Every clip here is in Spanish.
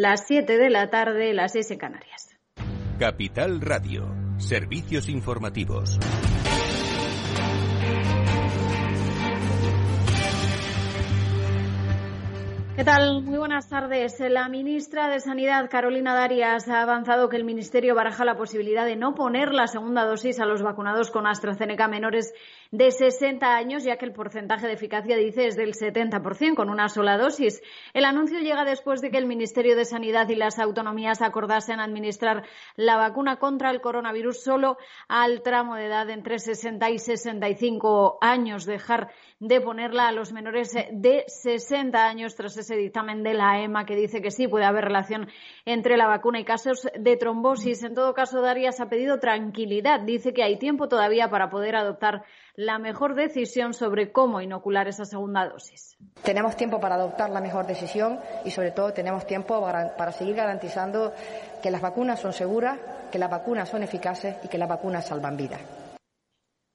las 7 de la tarde, las 6 en Canarias. Capital Radio, servicios informativos. ¿Qué tal? Muy buenas tardes. La ministra de Sanidad, Carolina Darias, ha avanzado que el Ministerio baraja la posibilidad de no poner la segunda dosis a los vacunados con AstraZeneca menores de 60 años, ya que el porcentaje de eficacia, dice, es del 70% con una sola dosis. El anuncio llega después de que el Ministerio de Sanidad y las autonomías acordasen administrar la vacuna contra el coronavirus solo al tramo de edad entre 60 y 65 años, dejar de ponerla a los menores de 60 años tras ese dictamen de la EMA que dice que sí puede haber relación entre la vacuna y casos de trombosis. En todo caso, Darias ha pedido tranquilidad. Dice que hay tiempo todavía para poder adoptar la mejor decisión sobre cómo inocular esa segunda dosis. Tenemos tiempo para adoptar la mejor decisión y, sobre todo, tenemos tiempo para, seguir garantizando que las vacunas son seguras, que las vacunas son eficaces y que las vacunas salvan vidas.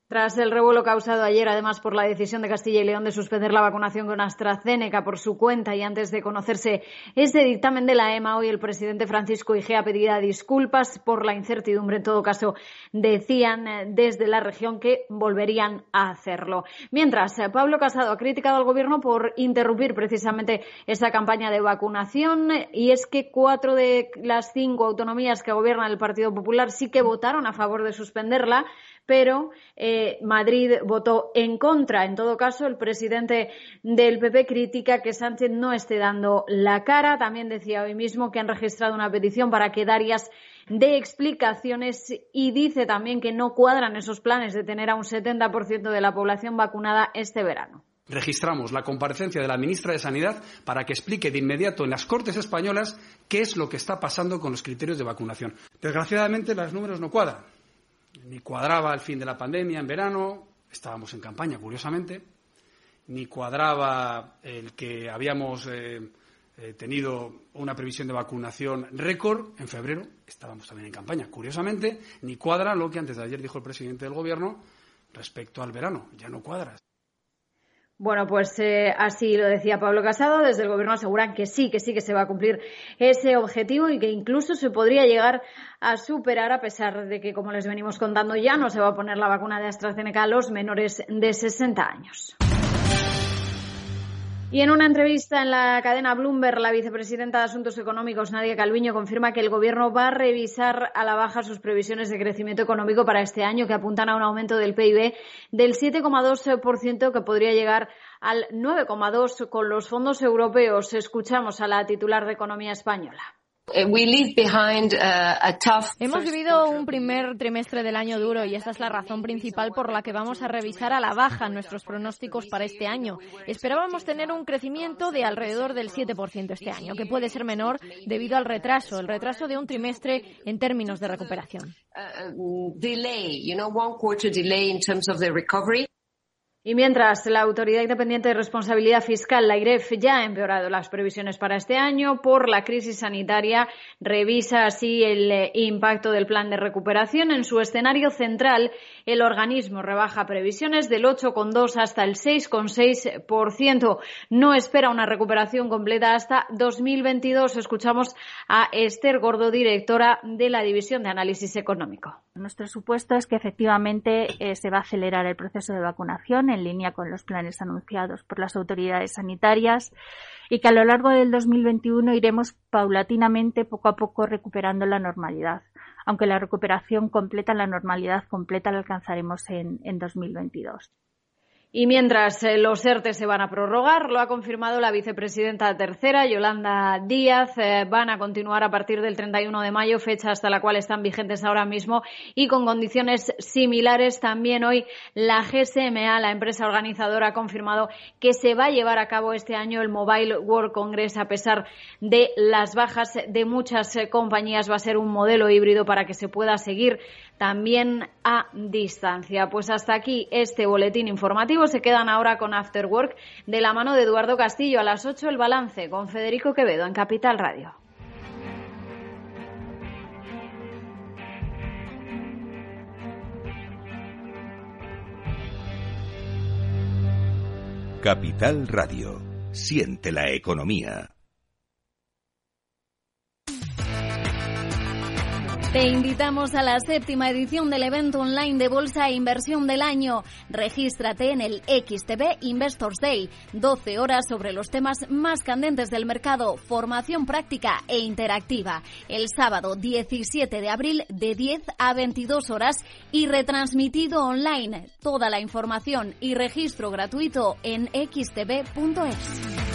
Tras el revuelo causado ayer, además, por la decisión de Castilla y León de suspender la vacunación con AstraZeneca por su cuenta y antes de conocerse este dictamen de la EMA, hoy el presidente Francisco Igea pedía disculpas por la incertidumbre. En todo caso, decían eh, desde la región que volverían a hacerlo. Mientras, eh, Pablo Casado ha criticado al Gobierno por interrumpir precisamente esa campaña de vacunación y es que cuatro de las cinco autonomías que gobiernan el Partido Popular sí que votaron a favor de suspenderla pero eh, Madrid votó en contra. En todo caso, el presidente del PP critica que Sánchez no esté dando la cara. También decía hoy mismo que han registrado una petición para que Darias dé explicaciones y dice también que no cuadran esos planes de tener a un 70% de la población vacunada este verano. Registramos la comparecencia de la ministra de Sanidad para que explique de inmediato en las Cortes españolas qué es lo que está pasando con los criterios de vacunación. Desgraciadamente, los números no cuadran ni cuadraba el fin de la pandemia en verano, estábamos en campaña, curiosamente, ni cuadraba el que habíamos eh, eh, tenido una previsión de vacunación récord en febrero, estábamos también en campaña, curiosamente, ni cuadra lo que antes de ayer dijo el presidente del Gobierno respecto al verano, ya no cuadra. Bueno, pues eh, así lo decía Pablo Casado. Desde el Gobierno aseguran que sí, que sí que se va a cumplir ese objetivo y que incluso se podría llegar a superar a pesar de que, como les venimos contando, ya no se va a poner la vacuna de AstraZeneca a los menores de 60 años. Y en una entrevista en la cadena Bloomberg, la vicepresidenta de Asuntos Económicos, Nadia Calviño, confirma que el Gobierno va a revisar a la baja sus previsiones de crecimiento económico para este año, que apuntan a un aumento del PIB del 7,2%, que podría llegar al 9,2% con los fondos europeos. Escuchamos a la titular de Economía Española. Uh, Hemos vivido un primer trimestre del año duro y esa es la razón principal por la que vamos a revisar a la baja nuestros pronósticos para este año. Esperábamos tener un crecimiento de alrededor del 7% este año, que puede ser menor debido al retraso, el retraso de un trimestre en términos de recuperación. Y mientras la Autoridad Independiente de Responsabilidad Fiscal, la IREF, ya ha empeorado las previsiones para este año por la crisis sanitaria, revisa así el eh, impacto del plan de recuperación. En su escenario central, el organismo rebaja previsiones del 8,2 hasta el 6,6%. No espera una recuperación completa hasta 2022. Escuchamos a Esther Gordo, directora de la División de Análisis Económico. Nuestro supuesto es que efectivamente eh, se va a acelerar el proceso de vacunación en línea con los planes anunciados por las autoridades sanitarias y que a lo largo del 2021 iremos paulatinamente, poco a poco, recuperando la normalidad, aunque la recuperación completa, la normalidad completa la alcanzaremos en, en 2022. Y mientras eh, los ERTE se van a prorrogar, lo ha confirmado la vicepresidenta tercera, Yolanda Díaz, eh, van a continuar a partir del 31 de mayo, fecha hasta la cual están vigentes ahora mismo y con condiciones similares. También hoy la GSMA, la empresa organizadora, ha confirmado que se va a llevar a cabo este año el Mobile World Congress a pesar de las bajas de muchas eh, compañías. Va a ser un modelo híbrido para que se pueda seguir también a distancia. Pues hasta aquí este boletín informativo. Se quedan ahora con After Work de la mano de Eduardo Castillo. A las 8 el balance con Federico Quevedo en Capital Radio. Capital Radio. Siente la economía. Te invitamos a la séptima edición del evento online de Bolsa e Inversión del año. Regístrate en el XTB Investors Day. 12 horas sobre los temas más candentes del mercado, formación práctica e interactiva. El sábado 17 de abril de 10 a 22 horas y retransmitido online. Toda la información y registro gratuito en xtb.es.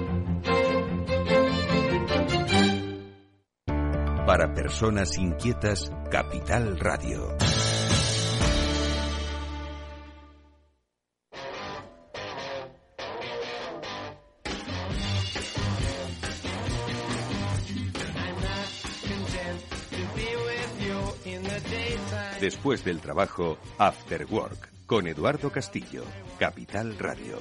Para personas inquietas, Capital Radio. Después del trabajo, After Work, con Eduardo Castillo, Capital Radio.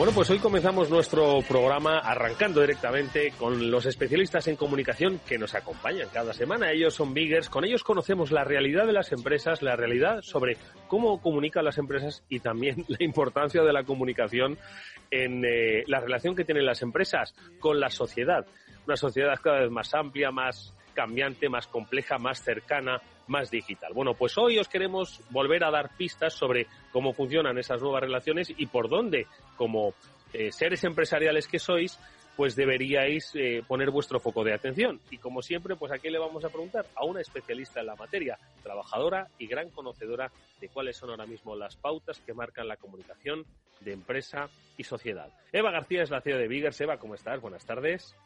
Bueno, pues hoy comenzamos nuestro programa arrancando directamente con los especialistas en comunicación que nos acompañan cada semana. Ellos son Biggers, con ellos conocemos la realidad de las empresas, la realidad sobre cómo comunican las empresas y también la importancia de la comunicación en eh, la relación que tienen las empresas con la sociedad. Una sociedad cada vez más amplia, más cambiante, más compleja, más cercana, más digital. Bueno, pues hoy os queremos volver a dar pistas sobre cómo funcionan esas nuevas relaciones y por dónde, como eh, seres empresariales que sois, pues deberíais eh, poner vuestro foco de atención. Y como siempre, pues aquí le vamos a preguntar a una especialista en la materia, trabajadora y gran conocedora de cuáles son ahora mismo las pautas que marcan la comunicación de empresa y sociedad. Eva García es la CEO de Biggers. Eva, ¿cómo estás? Buenas tardes.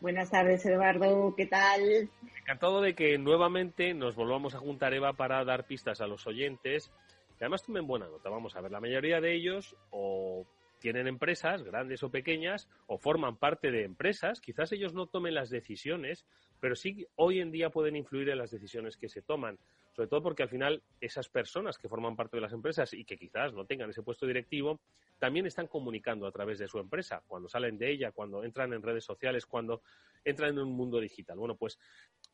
Buenas tardes, Eduardo. ¿Qué tal? Encantado de que nuevamente nos volvamos a juntar, Eva, para dar pistas a los oyentes. Que además tomen buena nota. Vamos a ver, la mayoría de ellos o tienen empresas, grandes o pequeñas, o forman parte de empresas. Quizás ellos no tomen las decisiones, pero sí hoy en día pueden influir en las decisiones que se toman sobre todo porque al final esas personas que forman parte de las empresas y que quizás no tengan ese puesto directivo, también están comunicando a través de su empresa, cuando salen de ella, cuando entran en redes sociales, cuando entran en un mundo digital. Bueno, pues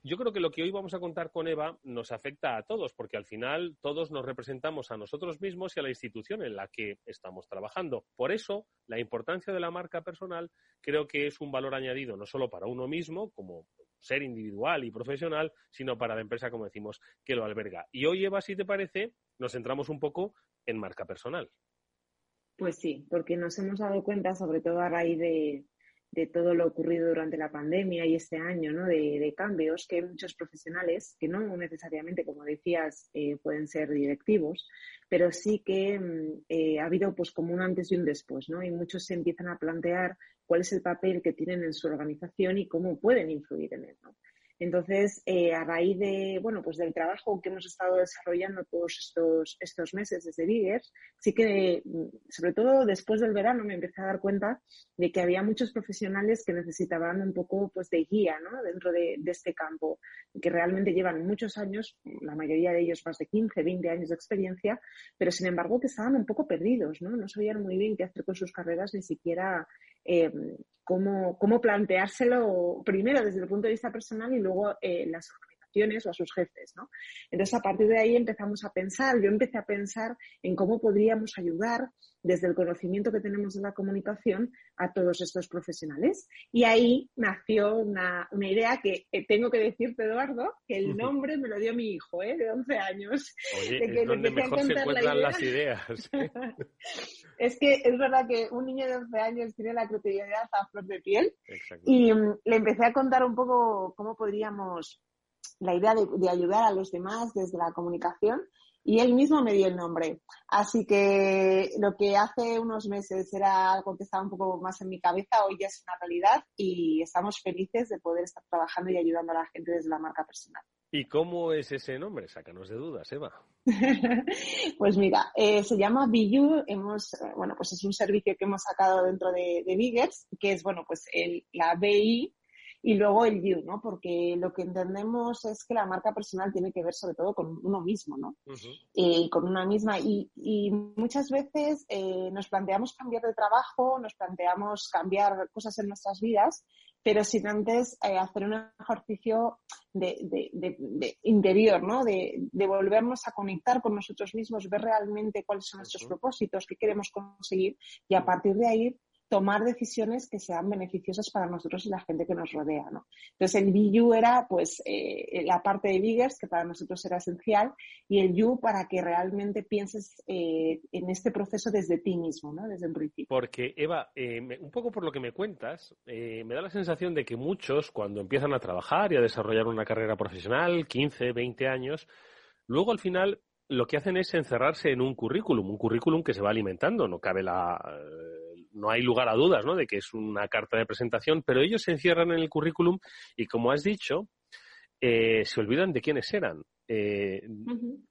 yo creo que lo que hoy vamos a contar con Eva nos afecta a todos, porque al final todos nos representamos a nosotros mismos y a la institución en la que estamos trabajando. Por eso, la importancia de la marca personal creo que es un valor añadido no solo para uno mismo, como ser individual y profesional, sino para la empresa, como decimos, que lo alberga. Y hoy, Eva, si te parece, nos centramos un poco en marca personal. Pues sí, porque nos hemos dado cuenta, sobre todo a raíz de, todo lo ocurrido durante la pandemia y este año, ¿no? De, cambios, que hay muchos profesionales que no necesariamente, como decías, eh, pueden ser directivos, pero sí que mm, eh, ha habido pues como un antes y un después, ¿no? Y muchos se empiezan a plantear cuál es el papel que tienen en su organización y cómo pueden influir en él, ¿no? Entonces, eh, a raíz de, bueno, pues del trabajo que hemos estado desarrollando todos estos, estos meses desde Biggers, sí que, mm, sobre todo después del verano, me empecé a dar cuenta de que había muchos profesionales que necesitaban un poco pues, de guía ¿no? dentro de, de este campo, que realmente llevan muchos años, la mayoría de ellos más de 15, 20 años de experiencia, pero sin embargo que estaban un poco perdidos, ¿no? No sabían muy bien qué hacer con sus carreras, ni siquiera eh, cómo, cómo, planteárselo primero desde el punto de vista personal y luego eh, las o a sus jefes, ¿no? Entonces, a partir de ahí empezamos a pensar, yo empecé a pensar en cómo podríamos ayudar desde el conocimiento que tenemos de la comunicación a todos estos profesionales. Y ahí nació una, una idea que eh, tengo que decirte, Eduardo, que el nombre me lo dio mi hijo, ¿eh? de 11 años. Oye, de que es donde mejor se encuentran las ideas. es que es verdad que un niño de 11 años tiene la creatividad a flor de piel. Y um, le empecé a contar un poco cómo podríamos, la idea de, ayudar a los demás desde la comunicación. y él mismo me dio el nombre. Así que lo que hace unos meses era algo que estaba un poco más en mi cabeza, hoy ya es una realidad y estamos felices de poder estar trabajando y ayudando a la gente desde la marca personal. ¿Y cómo es ese nombre? Sácanos de dudas, Eva. pues mira, eh, se llama Biyu. Hemos, eh, bueno, pues es un servicio que hemos sacado dentro de, de Biggers, que es, bueno, pues el, la BI y luego el you, ¿no? Porque lo que entendemos es que la marca personal tiene que ver sobre todo con uno mismo, ¿no? Y con una misma. Y, y muchas veces eh, nos planteamos cambiar de trabajo, nos planteamos cambiar cosas en nuestras vidas, pero sin antes eh, hacer un ejercicio de, de, de, interior, ¿no? De, volvernos a conectar con nosotros mismos, ver realmente cuáles son nuestros propósitos, qué queremos conseguir y a partir de ahí tomar decisiones que sean beneficiosas para nosotros y la gente que nos rodea, ¿no? Entonces el BU era pues eh, la parte de Biggers que para nosotros era esencial y el You para que realmente pienses eh, en este proceso desde ti mismo, ¿no? Desde un principio. Porque Eva, eh, un poco por lo que me cuentas, me da la sensación de que muchos cuando empiezan a trabajar y a desarrollar una carrera profesional, 15, 20 años, luego al final lo que hacen es encerrarse en un currículum, un currículum que se va alimentando, no cabe la no hay lugar a dudas, ¿no? De que es una carta de presentación, pero ellos se encierran en el currículum y, como has dicho, eh, se olvidan de quiénes eran. Eh,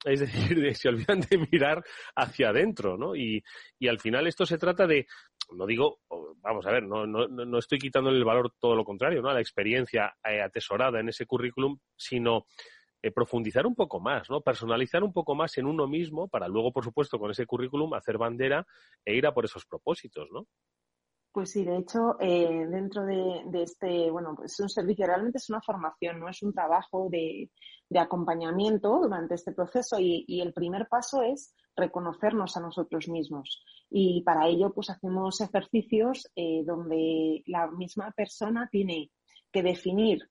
es decir, se olvidan de mirar hacia adentro, ¿no? Y, y al final esto se trata de, no digo, vamos a ver, no, no, no estoy quitándole el valor todo lo contrario, ¿no? A la experiencia eh, atesorada en ese currículum, sino eh, profundizar un poco más, ¿no? Personalizar un poco más en uno mismo para luego, por supuesto, con ese currículum hacer bandera e ir a por esos propósitos, ¿no? Pues sí, de hecho, eh, dentro de, este, bueno, pues es un servicio, realmente es una formación, no es un trabajo de, acompañamiento durante este proceso y, el primer paso es reconocernos a nosotros mismos. Y para ello, pues hacemos ejercicios eh, donde la misma persona tiene que definir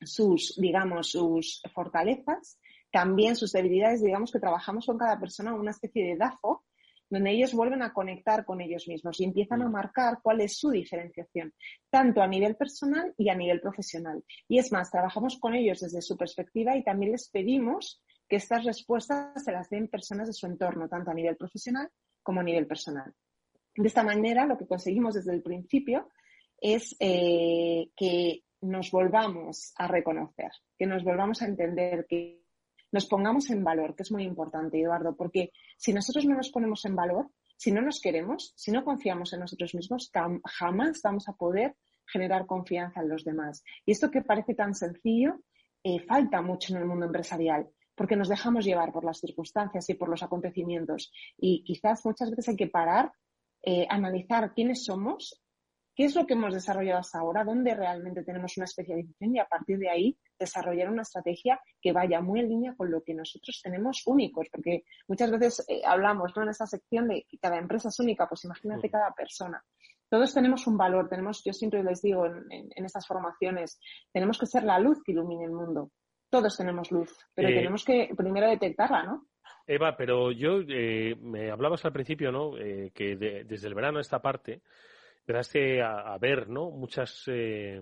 sus, digamos, sus fortalezas, también sus debilidades, digamos que trabajamos con cada persona una especie de DAFO, donde ellos vuelven a conectar con ellos mismos y empiezan a mm. marcar cuál es su diferenciación, tanto a nivel personal y a nivel profesional. Y es más, trabajamos con ellos desde su perspectiva y también les pedimos que estas respuestas se las den personas de su entorno, tanto a nivel profesional como a nivel personal. De esta manera, lo que conseguimos desde el principio es eh, que nos volvamos a reconocer, que nos volvamos a entender, que nos pongamos en valor, que es muy importante, Eduardo, porque si nosotros no nos ponemos en valor, si no nos queremos, si no confiamos en nosotros mismos, jamás vamos a poder generar confianza en los demás. Y esto que parece tan sencillo, eh, falta mucho en el mundo empresarial, porque nos dejamos llevar por las circunstancias y por los acontecimientos. Y quizás muchas veces hay que parar, eh, analizar quiénes somos qué es lo que hemos desarrollado hasta ahora, dónde realmente tenemos una especialización y a partir de ahí desarrollar una estrategia que vaya muy en línea con lo que nosotros tenemos únicos, porque muchas veces eh, hablamos ¿no? en esta sección de que cada empresa es única, pues imagínate mm. cada persona. Todos tenemos un valor, tenemos, yo siempre les digo en, estas formaciones, tenemos que ser la luz que ilumine el mundo. Todos tenemos luz, pero eh, tenemos que primero detectarla, ¿no? Eva, pero yo eh, me hablabas al principio, ¿no? que desde el verano esta parte empezaste a, ver, ¿no? Muchas, eh,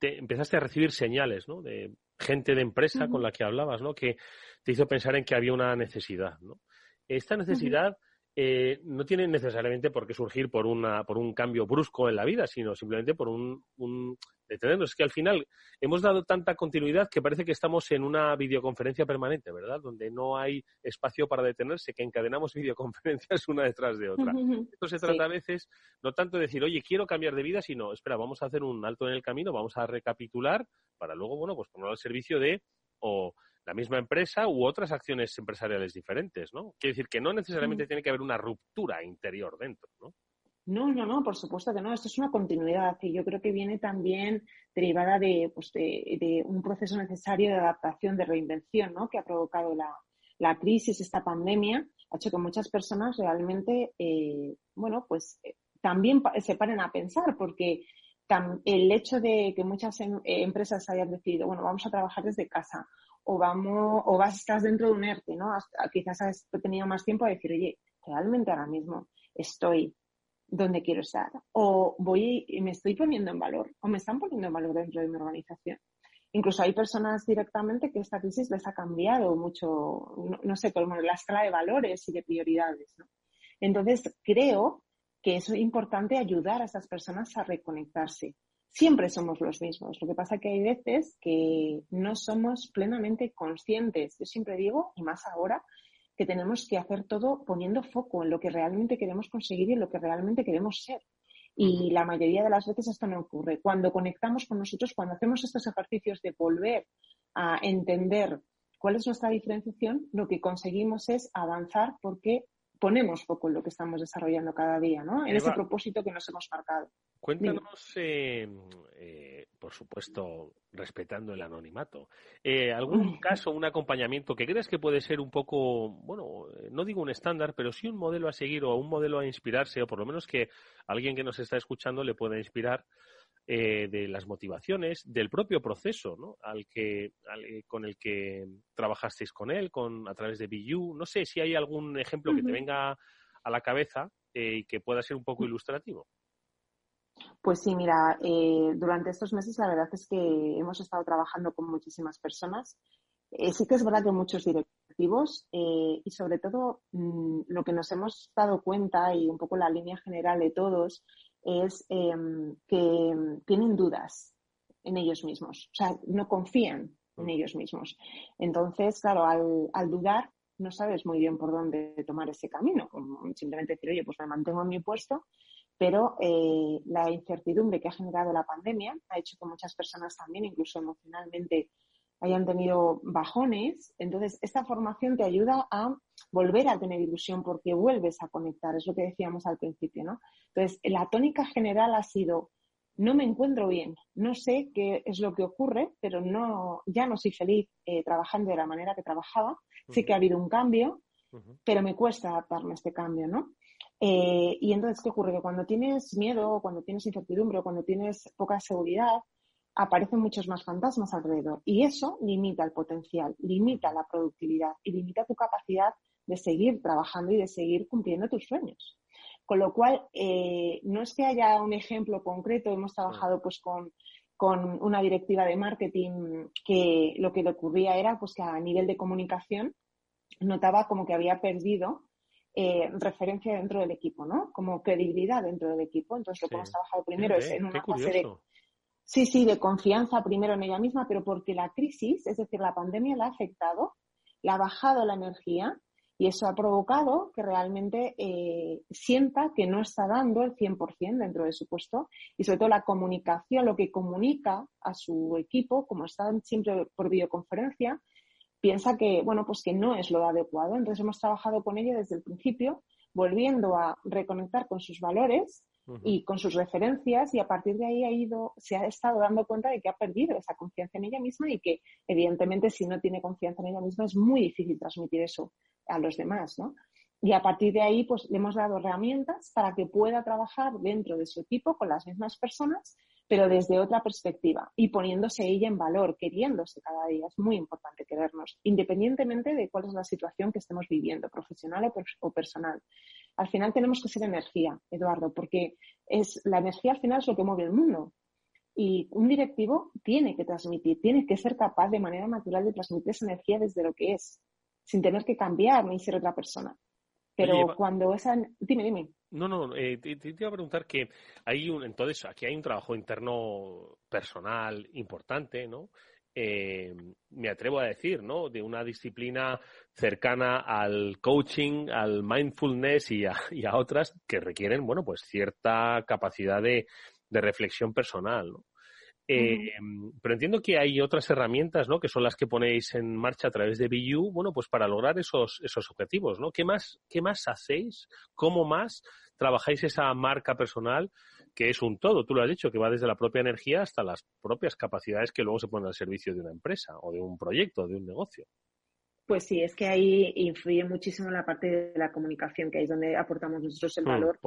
empezaste a recibir señales, ¿no? De gente de empresa con la que hablabas, ¿no? Que te hizo pensar en que había una necesidad, ¿no? Esta necesidad eh, no tiene necesariamente por qué surgir por, una, por un cambio brusco en la vida, sino simplemente por un, un detenernos. Es que al final hemos dado tanta continuidad que parece que estamos en una videoconferencia permanente, ¿verdad? Donde no hay espacio para detenerse, que encadenamos videoconferencias una detrás de otra. Esto se trata a veces no tanto de decir, oye, quiero cambiar de vida, sino, espera, vamos a hacer un alto en el camino, vamos a recapitular para luego, bueno, pues ponerlo al servicio de o la misma empresa u otras acciones empresariales diferentes, ¿no? Quiere decir que no necesariamente mm. tiene que haber una ruptura interior dentro, ¿no? No, no, no, por supuesto que no. Esto es una continuidad y yo creo que viene también derivada de, pues de, un proceso necesario de adaptación, de reinvención, ¿no? Que ha provocado la, la crisis, esta pandemia, ha hecho que muchas personas realmente, eh, bueno, pues eh, también se paren a pensar porque el hecho de que muchas em, empresas hayan decidido, bueno, vamos a trabajar desde casa o vamos, o vas, estás dentro de un ERTE, ¿no? quizás has tenido más tiempo a decir, oye, realmente ahora mismo estoy donde quiero estar, o voy y me estoy poniendo en valor, o me están poniendo en valor dentro de mi organización. incluso hay personas directamente que esta crisis les ha cambiado mucho, no, sé, como la escala de valores y de prioridades. Entonces, creo que es importante ayudar a esas personas a reconectarse. Siempre somos los mismos. Lo que pasa es que hay veces que no somos plenamente conscientes. Yo siempre digo, y más ahora, que tenemos que hacer todo poniendo foco en lo que realmente queremos conseguir y en lo que realmente queremos ser. Y la mayoría de las veces esto no ocurre. Cuando conectamos con nosotros, cuando hacemos estos ejercicios de volver a entender cuál es nuestra diferenciación, lo que conseguimos es avanzar porque ponemos foco en lo que estamos desarrollando cada día, ¿no? En ese propósito que nos hemos marcado. Cuéntanos, eh, eh, por supuesto, respetando el anonimato, eh, algún caso, un acompañamiento que creas que puede ser un poco, bueno, no digo un estándar, pero sí un modelo a seguir o un modelo a inspirarse, o por lo menos que alguien que nos está escuchando le pueda inspirar eh, de las motivaciones, del propio proceso ¿no? al que, eh, con el que trabajasteis con él, con, a través de BU. No sé si hay algún ejemplo que te venga a la cabeza eh, y que pueda ser un poco ilustrativo. Pues sí, mira, durante estos meses la verdad es que hemos estado trabajando con muchísimas personas. sí que es verdad que muchos directivos y sobre todo mm, lo que nos hemos dado cuenta y un poco la línea general de todos es em, que tienen dudas en ellos mismos, o sea, no confían en ellos mismos. Entonces, claro, al, dudar, no sabes muy bien por dónde tomar ese camino, como simplemente decir, oye, pues me mantengo en mi puesto, pero eh, la incertidumbre que ha generado la pandemia ha hecho que muchas personas también, incluso emocionalmente, hayan tenido bajones. Entonces, esta formación te ayuda a volver a tener ilusión porque vuelves a conectar, es lo que decíamos al principio, ¿no? Entonces, la tónica general ha sido, no me encuentro bien, no sé qué es lo que ocurre, pero no, ya no soy feliz eh, trabajando de la manera que trabajaba, sé que ha habido un cambio, pero me cuesta adaptarme a este cambio, ¿no? Eh, y entonces, ¿qué ocurre? Que cuando tienes miedo, cuando tienes incertidumbre, cuando tienes poca seguridad, aparecen muchos más fantasmas alrededor. Y eso limita el potencial, limita la productividad y limita tu capacidad de seguir trabajando y de seguir cumpliendo tus sueños. Con lo cual, eh, no es que haya un ejemplo concreto, hemos trabajado pues con, una directiva de marketing que lo que le ocurría era pues que a nivel de comunicación notaba como que había perdido eh, referencia dentro del equipo, ¿no? Como credibilidad dentro del equipo. Entonces, lo que hemos trabajado primero es en una fase de Sí, sí, de confianza primero en ella misma, pero porque la crisis, es decir, la pandemia la ha afectado, le ha bajado la energía y eso ha provocado que realmente eh, sienta que no está dando el 100% dentro de su puesto y sobre todo la comunicación, lo que comunica a su equipo, como están siempre por videoconferencia, piensa que, bueno, pues que no es lo adecuado. Entonces hemos trabajado con ella desde el principio, volviendo a reconectar con sus valores y con sus referencias y a partir de ahí ha ido, se ha estado dando cuenta de que ha perdido esa confianza en ella misma y que evidentemente si no tiene confianza en ella misma es muy difícil transmitir eso a los demás, ¿no? Y a partir de ahí, pues le hemos dado herramientas para que pueda trabajar dentro de su equipo con las mismas personas, pero desde otra perspectiva y poniéndose ella en valor, queriéndose cada día. Es muy importante querernos, independientemente de cuál es la situación que estemos viviendo, profesional o personal al final tenemos que ser energía, Eduardo, porque es la energía al final es lo que mueve el mundo. Y un directivo tiene que transmitir, tiene que ser capaz de manera natural de transmitir esa energía desde lo que es, sin tener que cambiar ni ser otra persona. Pero cuando esa... Dime, dime. No, no, eh, te, te, iba a preguntar que hay un, entonces aquí hay un trabajo interno personal importante, ¿no? Eh, me atrevo a decir, ¿no? De una disciplina cercana al coaching, al mindfulness y a, otras que requieren, bueno, pues cierta capacidad de, reflexión personal, eh, Pero entiendo que hay otras herramientas, ¿no? Que son las que ponéis en marcha a través de BU, bueno, pues para lograr esos, esos objetivos, ¿no? ¿Qué más, qué más hacéis? ¿Cómo más trabajáis esa marca personal que es un todo, tú lo has dicho, que va desde la propia energía hasta las propias capacidades que luego se ponen al servicio de una empresa o de un proyecto, de un negocio. Pues sí, es que ahí influye muchísimo la parte de la comunicación, que ahí es donde aportamos nosotros el mm, valor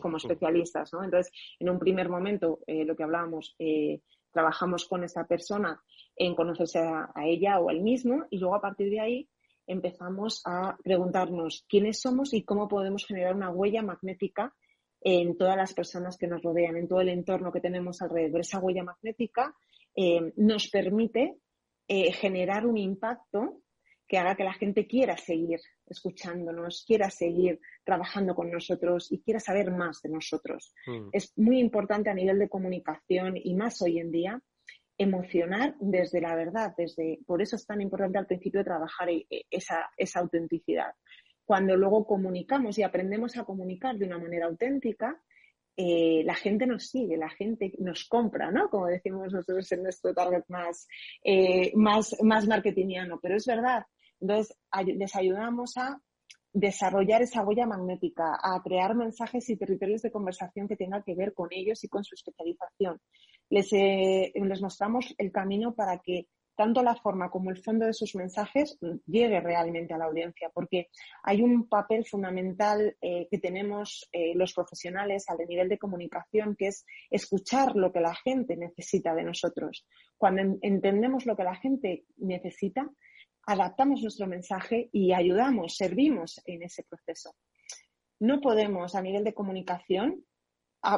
como mm. especialistas, ¿no? Entonces, en un primer momento, eh, lo que hablábamos, eh, trabajamos con esta persona en conocerse a, ella o a él mismo y luego a partir de ahí empezamos a preguntarnos quiénes somos y cómo podemos generar una huella magnética en todas las personas que nos rodean, en todo el entorno que tenemos alrededor. Esa huella magnética eh, nos permite eh, generar un impacto que haga que la gente quiera seguir escuchándonos, quiera seguir trabajando con nosotros y quiera saber más de nosotros. Mm. Es muy importante a nivel de comunicación y más hoy en día emocionar desde la verdad, desde por eso es tan importante al principio trabajar e, e, esa, esa autenticidad. Cuando luego comunicamos y aprendemos a comunicar de una manera auténtica, eh, la gente nos sigue, la gente nos compra, ¿no? Como decimos nosotros en nuestro target más, eh, más, más marketingiano. Pero es verdad, entonces, les ayudamos a desarrollar esa huella magnética, a crear mensajes y territorios de conversación que tengan que ver con ellos y con su especialización. Les, eh, les mostramos el camino para que tanto la forma como el fondo de sus mensajes llegue realmente a la audiencia, porque hay un papel fundamental eh, que tenemos eh, los profesionales al nivel de comunicación, que es escuchar lo que la gente necesita de nosotros. Cuando entendemos lo que la gente necesita, adaptamos nuestro mensaje y ayudamos, servimos en ese proceso. No podemos a nivel de comunicación,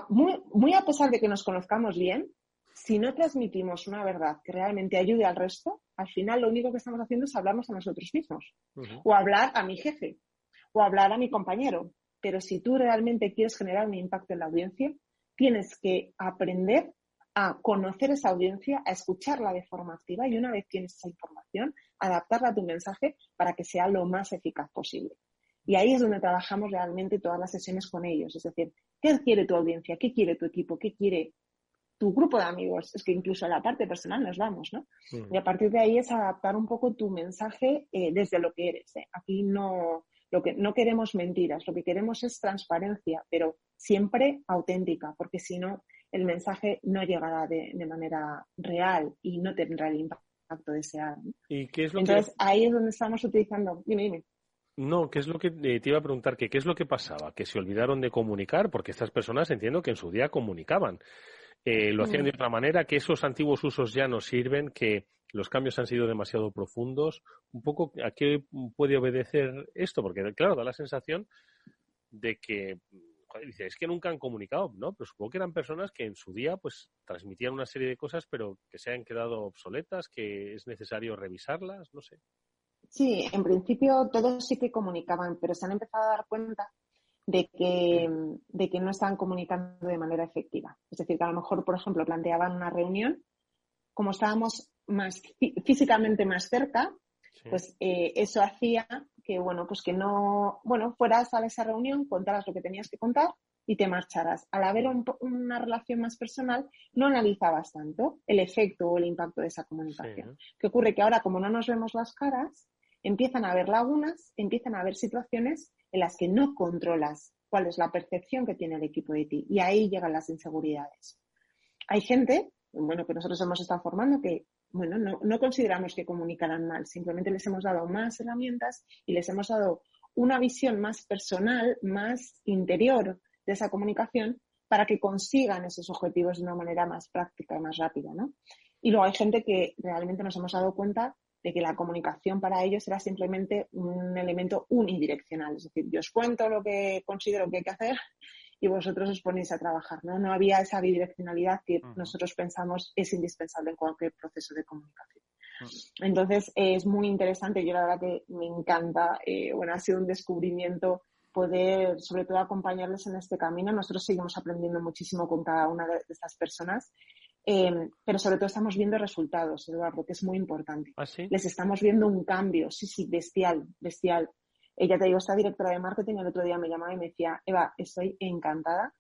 muy, a pesar de que nos conozcamos bien, si no transmitimos una verdad que realmente ayude al resto, al final lo único que estamos haciendo es hablarnos a nosotros mismos o hablar a mi jefe o hablar a mi compañero. Pero si tú realmente quieres generar un impacto en la audiencia, tienes que aprender a conocer esa audiencia, a escucharla de forma activa y una vez tienes esa información, adaptarla a tu mensaje para que sea lo más eficaz posible. Y ahí es donde trabajamos realmente todas las sesiones con ellos. Es decir, ¿qué quiere tu audiencia? ¿Qué quiere tu equipo? ¿Qué quiere tu grupo de amigos? Es que incluso a la parte personal nos vamos, ¿no? Y a partir de ahí es adaptar un poco tu mensaje eh, desde lo que eres. ¿eh? Aquí no, lo que, no queremos mentiras, lo que queremos es transparencia, pero siempre auténtica, porque si no, el mensaje no llegará de, manera real y no tendrá el impacto deseado. ¿Y qué es lo Entonces, ahí es donde estamos utilizando. Dime, dime. No, ¿qué es lo que eh, te iba a preguntar? Que, ¿Qué es lo que pasaba? Que se olvidaron de comunicar, porque estas personas entiendo que en su día comunicaban. Eh, lo hacían de mm. otra manera, que esos antiguos usos ya no sirven, que los cambios han sido demasiado profundos. Un poco, ¿a qué puede obedecer esto? Porque, claro, da la sensación de que dice, es que nunca han comunicado, ¿no? Pero supongo que eran personas que en su día pues transmitían una serie de cosas, pero que se han quedado obsoletas, que es necesario revisarlas, no sé. Sí, en principio todos sí que comunicaban, pero se han empezado a dar cuenta de que, de que no estaban comunicando de manera efectiva. Es decir, que a lo mejor, por ejemplo, planteaban una reunión, como estábamos más físicamente más cerca, pues eh, eso hacía que, bueno, pues que no, bueno, fueras a esa reunión, contaras lo que tenías que contar y te marcharas. Al haber una relación más personal, no analizabas tanto el efecto o el impacto de esa comunicación. ¿Qué ocurre? Que ahora, como no nos vemos las caras, empiezan a haber lagunas, empiezan a haber situaciones en las que no controlas cuál es la percepción que tiene el equipo de ti. Y ahí llegan las inseguridades. Hay gente, bueno, que nosotros hemos estado formando que bueno, no, consideramos que comunicaran mal, simplemente les hemos dado más herramientas y les hemos dado una visión más personal, más interior de esa comunicación para que consigan esos objetivos de una manera más práctica y más rápida, ¿no? Y luego hay gente que realmente nos hemos dado cuenta de que la comunicación para ellos era simplemente un elemento unidireccional. Es decir, yo os cuento lo que considero que hay que hacer y vosotros os ponéis a trabajar, ¿no? No había esa bidireccionalidad que nosotros pensamos es indispensable en cualquier proceso de comunicación. Entonces, es muy interesante, yo la verdad que me encanta, eh, bueno, ha sido un descubrimiento poder, sobre todo, acompañarles en este camino. Nosotros seguimos aprendiendo muchísimo con cada una de, estas personas, em, pero sobre todo estamos viendo resultados, Eduardo, que es muy importante. ¿Ah, Les estamos viendo un cambio, sí, sí, bestial, bestial ella te digo, esta directora de marketing el otro día me llamaba y me decía, Eva, estoy encantada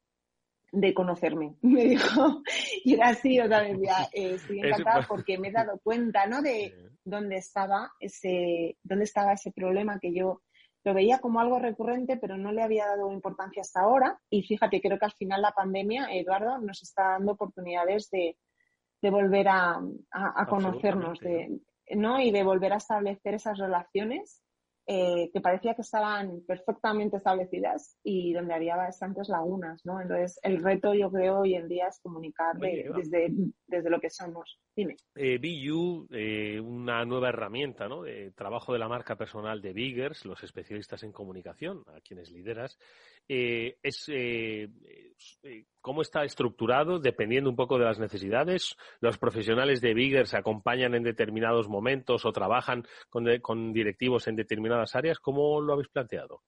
de conocerme. Me dijo, y era así, o sea, me decía, eh, estoy encantada porque me he dado cuenta, ¿no? De dónde estaba ese, dónde estaba ese problema que yo lo veía como algo recurrente, pero no le había dado importancia hasta ahora. Y fíjate, creo que al final la pandemia, Eduardo, nos está dando oportunidades de, de volver a, a, a conocernos, de, ¿no? Y de volver a establecer esas relaciones eh, que parecía que estaban perfectamente establecidas y donde había bastantes lagunas, ¿no? Entonces, el reto yo creo hoy en día es comunicar desde, desde lo que somos. Dime. Eh, BU, eh, una nueva herramienta, ¿no? De trabajo de la marca personal de Biggers, los especialistas en comunicación, a quienes lideras. eh, es cómo está estructurado dependiendo un poco de las necesidades. Los profesionales de Biggers acompañan en determinados momentos o trabajan con directivos en determinadas áreas. ¿Cómo lo habéis planteado?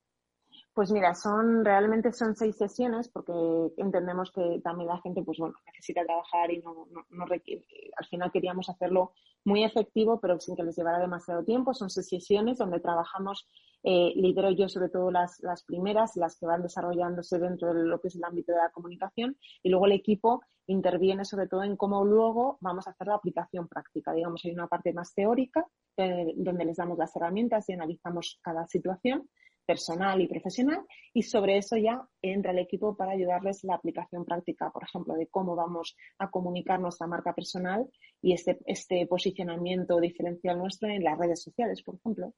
Pues mira, son realmente son seis sesiones porque entendemos que también la gente pues bueno necesita trabajar y no, no, requiere. Al final queríamos hacerlo muy efectivo, pero sin que les llevara demasiado tiempo. Son seis sesiones donde trabajamos, eh, lidero yo sobre todo las, las primeras, las que van desarrollándose dentro de lo que es el ámbito de la comunicación, y luego el equipo interviene sobre todo en cómo luego vamos a hacer la aplicación práctica. Digamos, hay una parte más teórica eh, donde les damos las herramientas y analizamos cada situación personal y profesional y sobre eso ya entra el equipo para ayudarles la aplicación práctica, por ejemplo, de cómo vamos a comunicar nuestra marca personal y este, este posicionamiento diferencial nuestro en las redes sociales, por ejemplo.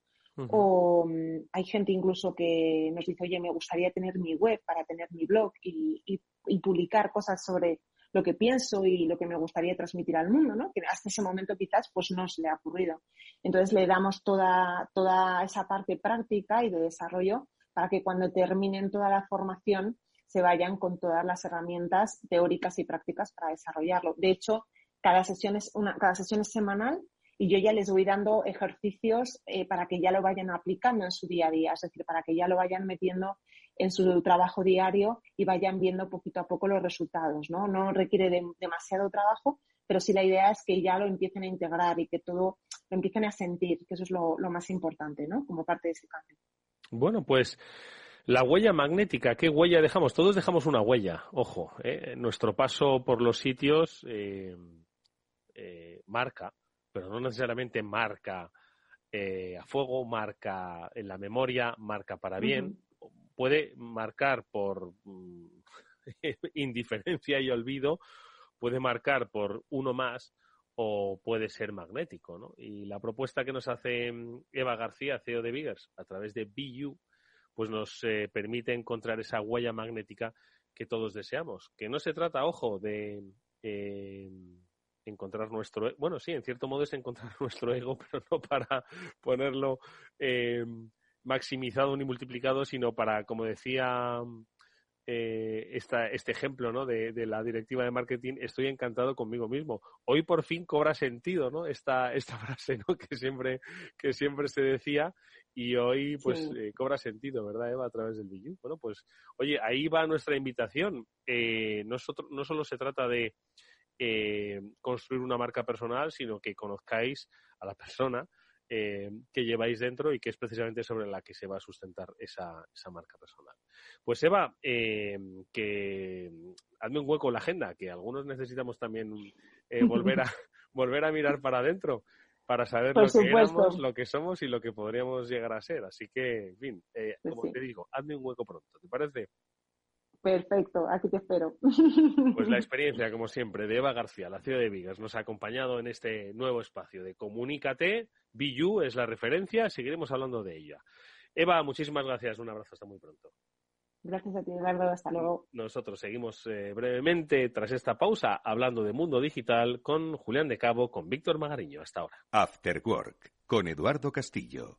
O mm, hay gente incluso que nos dice, oye, me gustaría tener mi web para tener mi blog y, y publicar cosas sobre lo que pienso y lo que me gustaría transmitir al mundo, ¿no? Que hasta ese momento quizás pues no se le ha ocurrido. Entonces le damos toda, toda esa parte práctica y de desarrollo para que cuando terminen toda la formación se vayan con todas las herramientas teóricas y prácticas para desarrollarlo. De hecho, cada sesión es, una, cada sesión es semanal y yo ya les voy dando ejercicios eh, para que ya lo vayan aplicando en su día a día, es decir, para que ya lo vayan metiendo en su trabajo diario y vayan viendo poquito a poco los resultados, ¿no? No requiere demasiado trabajo, pero sí la idea es que ya lo empiecen a integrar y que todo lo empiecen a sentir, que eso es lo, más importante, ¿no? Como parte de ese cambio. Bueno, pues la huella magnética, ¿qué huella dejamos? Todos dejamos una huella, ojo, ¿eh? nuestro paso por los sitios eh, eh, marca, pero no necesariamente marca a fuego, marca en la memoria, marca para bien puede marcar por mm, indiferencia y olvido, puede marcar por uno más o puede ser magnético, ¿no? Y la propuesta que nos hace mm, Eva García, CEO de Biggers, a través de BU, pues nos eh, permite encontrar esa huella magnética que todos deseamos. Que no se trata, ojo, de eh, encontrar nuestro, e-, bueno, sí, en cierto modo es encontrar nuestro ego, pero no para ponerlo eh, maximizado ni multiplicado, sino para, como decía eh, este ejemplo ¿no? de, la directiva de marketing, estoy encantado conmigo mismo. Hoy por fin cobra sentido ¿no? esta, esta frase ¿no? que, siempre, que siempre se decía y hoy pues eh, cobra sentido, ¿verdad, Eva? A través del video. Bueno, pues oye, ahí va nuestra invitación. Eh, nosotros, no solo se trata de eh, construir una marca personal, sino que conozcáis a la persona eh, que lleváis dentro y que es precisamente sobre la que se va a sustentar esa, esa marca personal. Pues Eva, eh, que hazme un hueco en la agenda, que algunos necesitamos también eh, volver, a, volver a mirar para adentro para saber lo que éramos, lo que somos y lo que podríamos llegar a ser. Así que, en fin, como te digo, hazme un hueco pronto, ¿te parece? Perfecto, aquí te espero. Pues la experiencia, como siempre, de Eva García, la ciudad de Vigas, nos ha acompañado en este nuevo espacio de Comunícate. BU es la referencia, seguiremos hablando de ella. Eva, muchísimas gracias, un abrazo, hasta muy pronto. Gracias a ti, Eduardo, hasta luego. Nosotros seguimos eh, brevemente, tras esta pausa, hablando de mundo digital con Julián de Cabo, con Víctor Magariño. Hasta ahora. After Work, con Eduardo Castillo.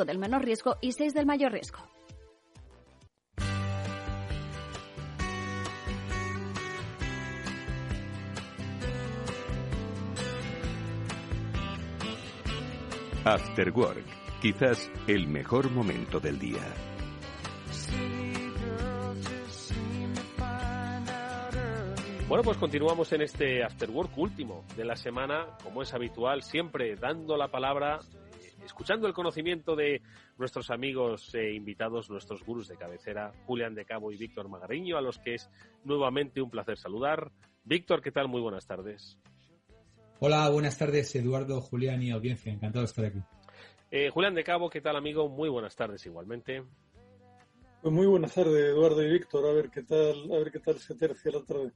del menor riesgo y 6 del mayor riesgo. After Work, quizás el mejor momento del día. Bueno, pues continuamos en este After Work último de la semana, como es habitual, siempre dando la palabra escuchando el conocimiento de nuestros amigos e invitados, nuestros gurús de cabecera, Julián de Cabo y Víctor Magariño, a los que es nuevamente un placer saludar. Víctor, ¿qué tal? Muy buenas tardes. Hola, buenas tardes, Eduardo, Julián y audiencia. Encantado de estar aquí. Eh, Julián de Cabo, ¿qué tal, amigo? Muy buenas tardes igualmente. Pues muy buenas tardes, Eduardo y Víctor. A ver qué tal, a ver qué tal se tercia la tarde.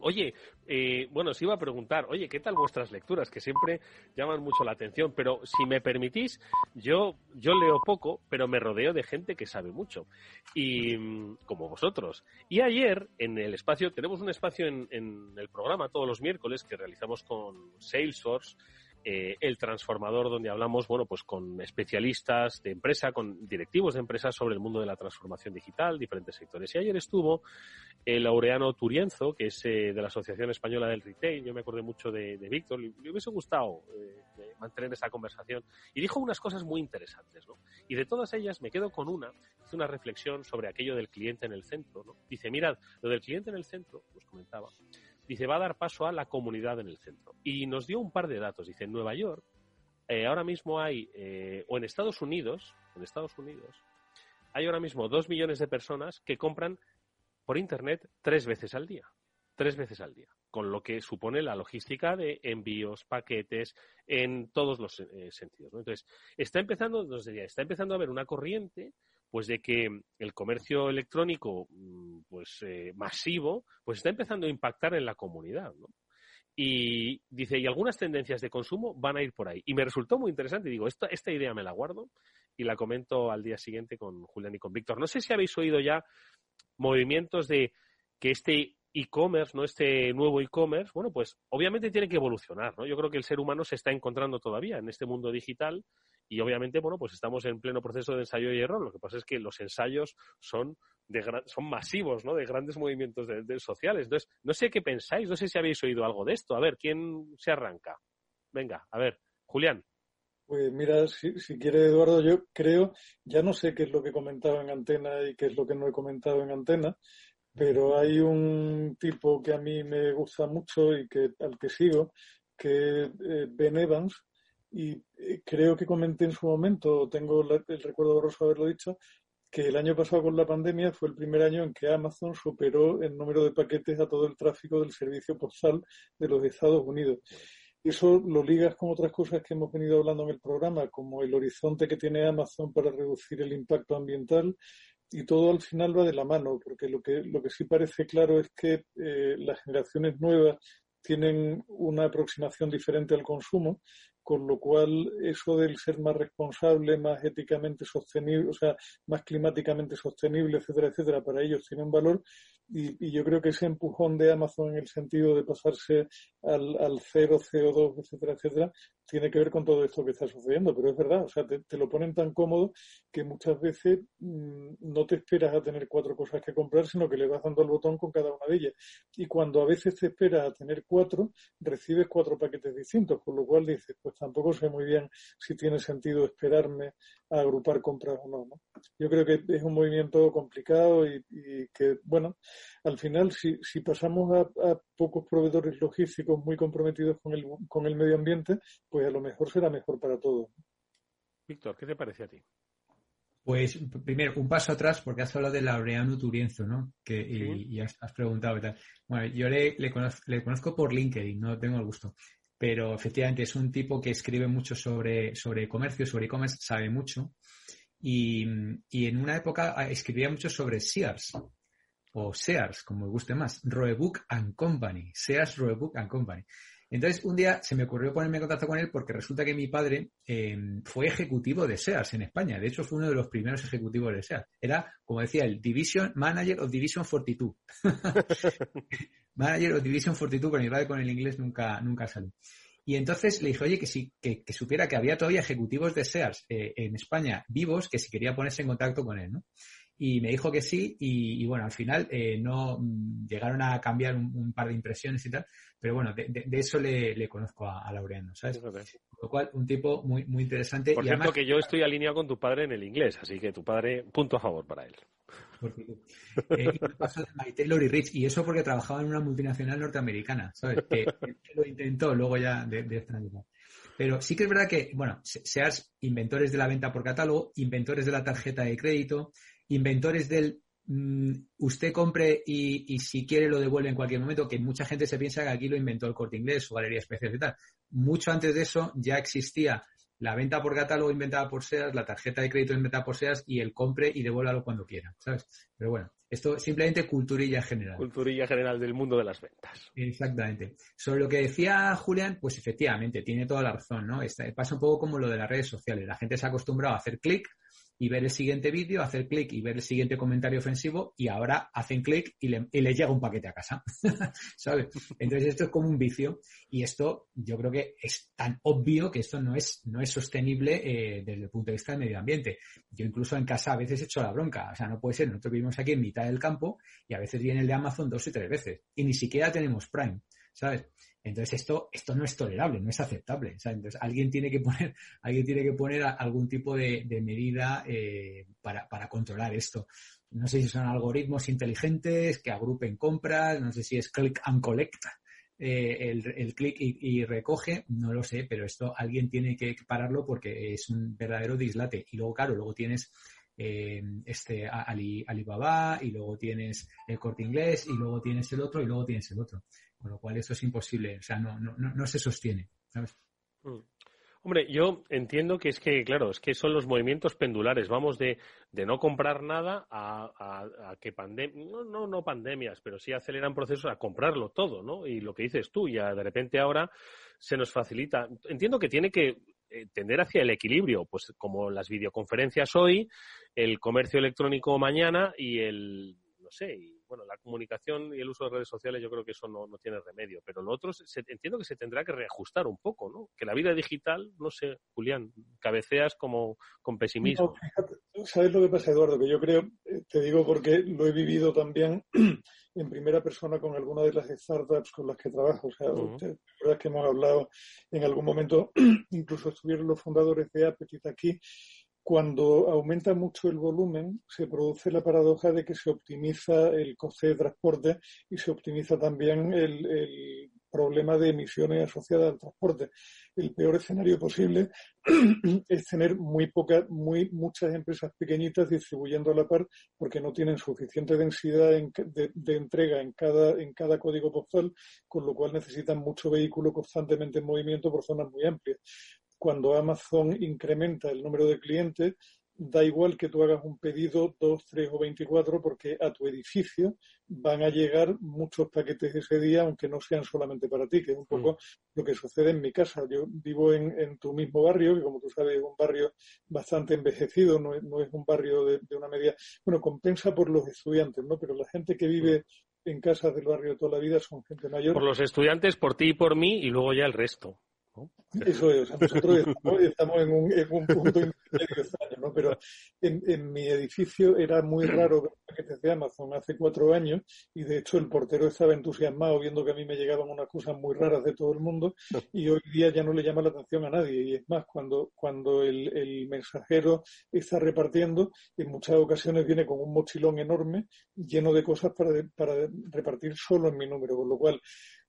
Oye, eh, bueno, os iba a preguntar, oye, ¿qué tal vuestras lecturas? Que siempre llaman mucho la atención, pero si me permitís, yo, yo leo poco, pero me rodeo de gente que sabe mucho, y mm, como vosotros. Y ayer, en el espacio, tenemos un espacio en, en el programa todos los miércoles que realizamos con Salesforce, eh, el transformador donde hablamos, bueno, pues con especialistas de empresa, con directivos de empresas sobre el mundo de la transformación digital, diferentes sectores. Y ayer estuvo el Laureano Turienzo, que es eh, de la Asociación Española del Retail. Yo me acordé mucho de, Víctor. Le, hubiese gustado eh, mantener esa conversación. Y dijo unas cosas muy interesantes, ¿no? Y de todas ellas me quedo con una, hice una reflexión sobre aquello del cliente en el centro, ¿no? Dice, mirad, lo del cliente en el centro, os comentaba, dice, va a dar paso a la comunidad en el centro. Y nos dio un par de datos. Dice, en Nueva York, eh, ahora mismo hay, eh, o en Estados Unidos, en Estados Unidos, hay ahora mismo dos millones de personas que compran por Internet tres veces al día. Tres veces al día. Con lo que supone la logística de envíos, paquetes, en todos los eh, sentidos. Entonces, está empezando, nos diría, está empezando a haber una corriente pues de que el comercio electrónico mm, pues eh, masivo pues está empezando a impactar en la comunidad ¿no? y dice y algunas tendencias de consumo van a ir por ahí y me resultó muy interesante digo esta, esta idea me la guardo y la comento al día siguiente con Julián y con Víctor no sé si habéis oído ya movimientos de que este e-commerce, ¿no? Este nuevo e-commerce, bueno, pues obviamente tiene que evolucionar, ¿no? Yo creo que el ser humano se está encontrando todavía en este mundo digital y obviamente, bueno, pues estamos en pleno proceso de ensayo y error. Lo que pasa es que los ensayos son de son masivos, ¿no? De grandes movimientos de, sociales. Entonces, no sé qué pensáis, no sé si habéis oído algo de esto. A ver, ¿quién se arranca? Venga, a ver, Julián. Pues mira, si, si quiere Eduardo, yo creo, ya no sé qué es lo que comentaba en antena y qué es lo que no he comentado en antena, pero hay un tipo que a mí me gusta mucho y que al que sigo, que es eh, Ben Evans, y eh, creo que comenté en su momento, tengo el recuerdo borroso de haberlo dicho, que el año pasado con la pandemia fue el primer año en que Amazon superó el número de paquetes a todo el tráfico del servicio postal de los Estados Unidos. Eso lo ligas con otras cosas que hemos venido hablando en el programa, como el horizonte que tiene Amazon para reducir el impacto ambiental, y todo al final va de la mano, porque lo que, lo que sí parece claro es que eh, las generaciones nuevas tienen una aproximación diferente al consumo con lo cual eso del ser más responsable, más éticamente sostenible, o sea, más climáticamente sostenible, etcétera, etcétera, para ellos tiene un valor y, yo creo que ese empujón de Amazon en el sentido de pasarse al, al cero CO2, etcétera, etcétera, tiene que ver con todo esto que está sucediendo, pero es verdad, o sea, te, lo ponen tan cómodo que muchas veces mm, no te esperas a tener cuatro cosas que comprar, sino que le vas dando al botón con cada una de ellas. Y cuando a veces te esperas a tener cuatro, recibes cuatro paquetes distintos, con lo cual dices, pues tampoco sé muy bien si tiene sentido esperarme a agrupar compras o no. ¿no? Yo creo que es un movimiento complicado y, que, bueno, al final, si, si pasamos a, a, pocos proveedores logísticos muy comprometidos con el, con el medio ambiente, pues a lo mejor será mejor para todos. Víctor, ¿qué te parece a ti? Pues primero, un paso atrás, porque has hablado de Laureano Turienzo, ¿no? Que, y, has, preguntado y tal. Bueno, yo le, le, conozco, le conozco por LinkedIn, no tengo el gusto pero efectivamente es un tipo que escribe mucho sobre, sobre comercio, sobre e-commerce, sabe mucho. Y, y, en una época ah, escribía mucho sobre Sears, o Sears, como me guste más, Roebuck and Company, Sears Roebuck and Company. Entonces, un día se me ocurrió ponerme en contacto con él porque resulta que mi padre em, fue ejecutivo de Sears en España. De hecho, fue uno de los primeros ejecutivos de Sears. Era, como decía, el Division Manager of Division 42. Manager of Division 42, pero mi padre con el inglés nunca, nunca salió. Y entonces le dije, oye, que sí, que, supiera que había todavía ejecutivos de Sears eh, en España vivos que si quería ponerse en contacto con él, ¿no? Y me dijo que sí, y, bueno, al final eh, no mm, llegaron a cambiar un, par de impresiones y tal, pero bueno, de, eso le, conozco a, Laureano, ¿sabes? Por lo cual, un tipo muy, muy interesante. Por cierto, que yo estoy alineado con tu padre en el inglés, así que tu padre, punto a favor para él. Eh, y Taylor y Rich, y eso porque trabajaba en una multinacional norteamericana, ¿sabes? Que, lo intentó luego ya de, de Pero sí que es verdad que, bueno, seas inventores de la venta por catálogo, inventores de la tarjeta de crédito, inventores del mm, usted compre y, si quiere lo devuelve en cualquier momento, que mucha gente se piensa que aquí lo inventó el corte inglés o galería especial y tal. Mucho antes de eso ya existía la venta por catálogo inventada por SEAS, la tarjeta de crédito inventada por SEAS y el compre y devuélvalo cuando quiera, ¿sabes? Pero bueno, esto simplemente culturilla general. Culturilla general del mundo de las ventas. Exactamente. Sobre lo que decía Julián, pues efectivamente, tiene toda la razón, ¿no? pasa un poco como lo de las redes sociales. La gente se ha acostumbrado a hacer clic y ver el siguiente vídeo, hacer clic y ver el siguiente comentario ofensivo y ahora hacen clic y le, y llega un paquete a casa. ¿Sabes? Entonces esto es como un vicio y esto yo creo que es tan obvio que esto no es, no es sostenible eh, desde el punto de vista del medio ambiente. Yo incluso en casa a veces he hecho la bronca. O sea, no puede ser. Nosotros vivimos aquí en mitad del campo y a veces viene el de Amazon dos y tres veces y ni siquiera tenemos Prime. ¿Sabes? Entonces esto, esto no es tolerable, no es aceptable. Entonces alguien tiene que poner, alguien tiene que poner algún tipo de, medida eh, para, para controlar esto. No sé si son algoritmos inteligentes que agrupen compras, no sé si es click and collect, eh, el, el clic y, recoge, no lo sé, pero esto alguien tiene que pararlo porque es un verdadero dislate. Y luego, claro, luego tienes eh, este Alibaba y luego tienes el corte inglés y luego tienes el otro y luego tienes el otro. Con lo cual eso es imposible, o sea, no, no, no, se sostiene. Mm. Hombre, yo entiendo que es que, claro, es que son los movimientos pendulares. Vamos de, de no comprar nada a, a, que pandemias, no, no, no pandemias, pero sí aceleran procesos a comprarlo todo, ¿no? Y lo que dices tú, ya de repente ahora se nos facilita. Entiendo que tiene que eh, tender hacia el equilibrio, pues como las videoconferencias hoy, el comercio electrónico mañana y el, no sé, y bueno, la comunicación y el uso de redes sociales yo creo que eso no, tiene remedio, pero lo otro entiendo que se tendrá que reajustar un poco, ¿no? Que la vida digital, no sé, Julián, cabeceas como con pesimismo. ¿Sabes lo que pasa, Eduardo? Que yo creo, eh, te digo porque lo he vivido también en primera persona con alguna de las startups con las que trabajo. O sea, uh que hemos hablado en algún momento, incluso estuvieron los fundadores de Appetit aquí, cuando aumenta mucho el volumen, se produce la paradoja de que se optimiza el coste de transporte y se optimiza también el, problema de emisiones asociadas al transporte. El peor escenario posible es tener muy pocas, muy muchas empresas pequeñitas distribuyendo a la par porque no tienen suficiente densidad de, de, entrega en cada, en cada código postal, con lo cual necesitan mucho vehículo constantemente en movimiento por zonas muy amplias cuando Amazon incrementa el número de clientes, da igual que tú hagas un pedido 2, 3 o 24 porque a tu edificio van a llegar muchos paquetes ese día, aunque no sean solamente para ti, que es un poco mm. lo que sucede en mi casa. Yo vivo en, tu mismo barrio, que como tú sabes es un barrio bastante envejecido, no es, un barrio de, de, una media... Bueno, compensa por los estudiantes, ¿no? Pero la gente que vive en casas del barrio toda la vida son gente mayor. Por los estudiantes, por ti y por mí, y luego ya el resto. Eso es, nosotros estamos, en, un, en, un, punto extraño, ¿no? Pero en, en, mi edificio era muy raro ver paquetes de Amazon hace cuatro años y de hecho el portero estaba entusiasmado viendo que a mí me llegaban unas cosas muy raras de todo el mundo y hoy día ya no le llama la atención a nadie y es más, cuando, cuando el, el mensajero está repartiendo, en muchas ocasiones viene con un mochilón enorme lleno de cosas para, para repartir solo en mi número, con lo cual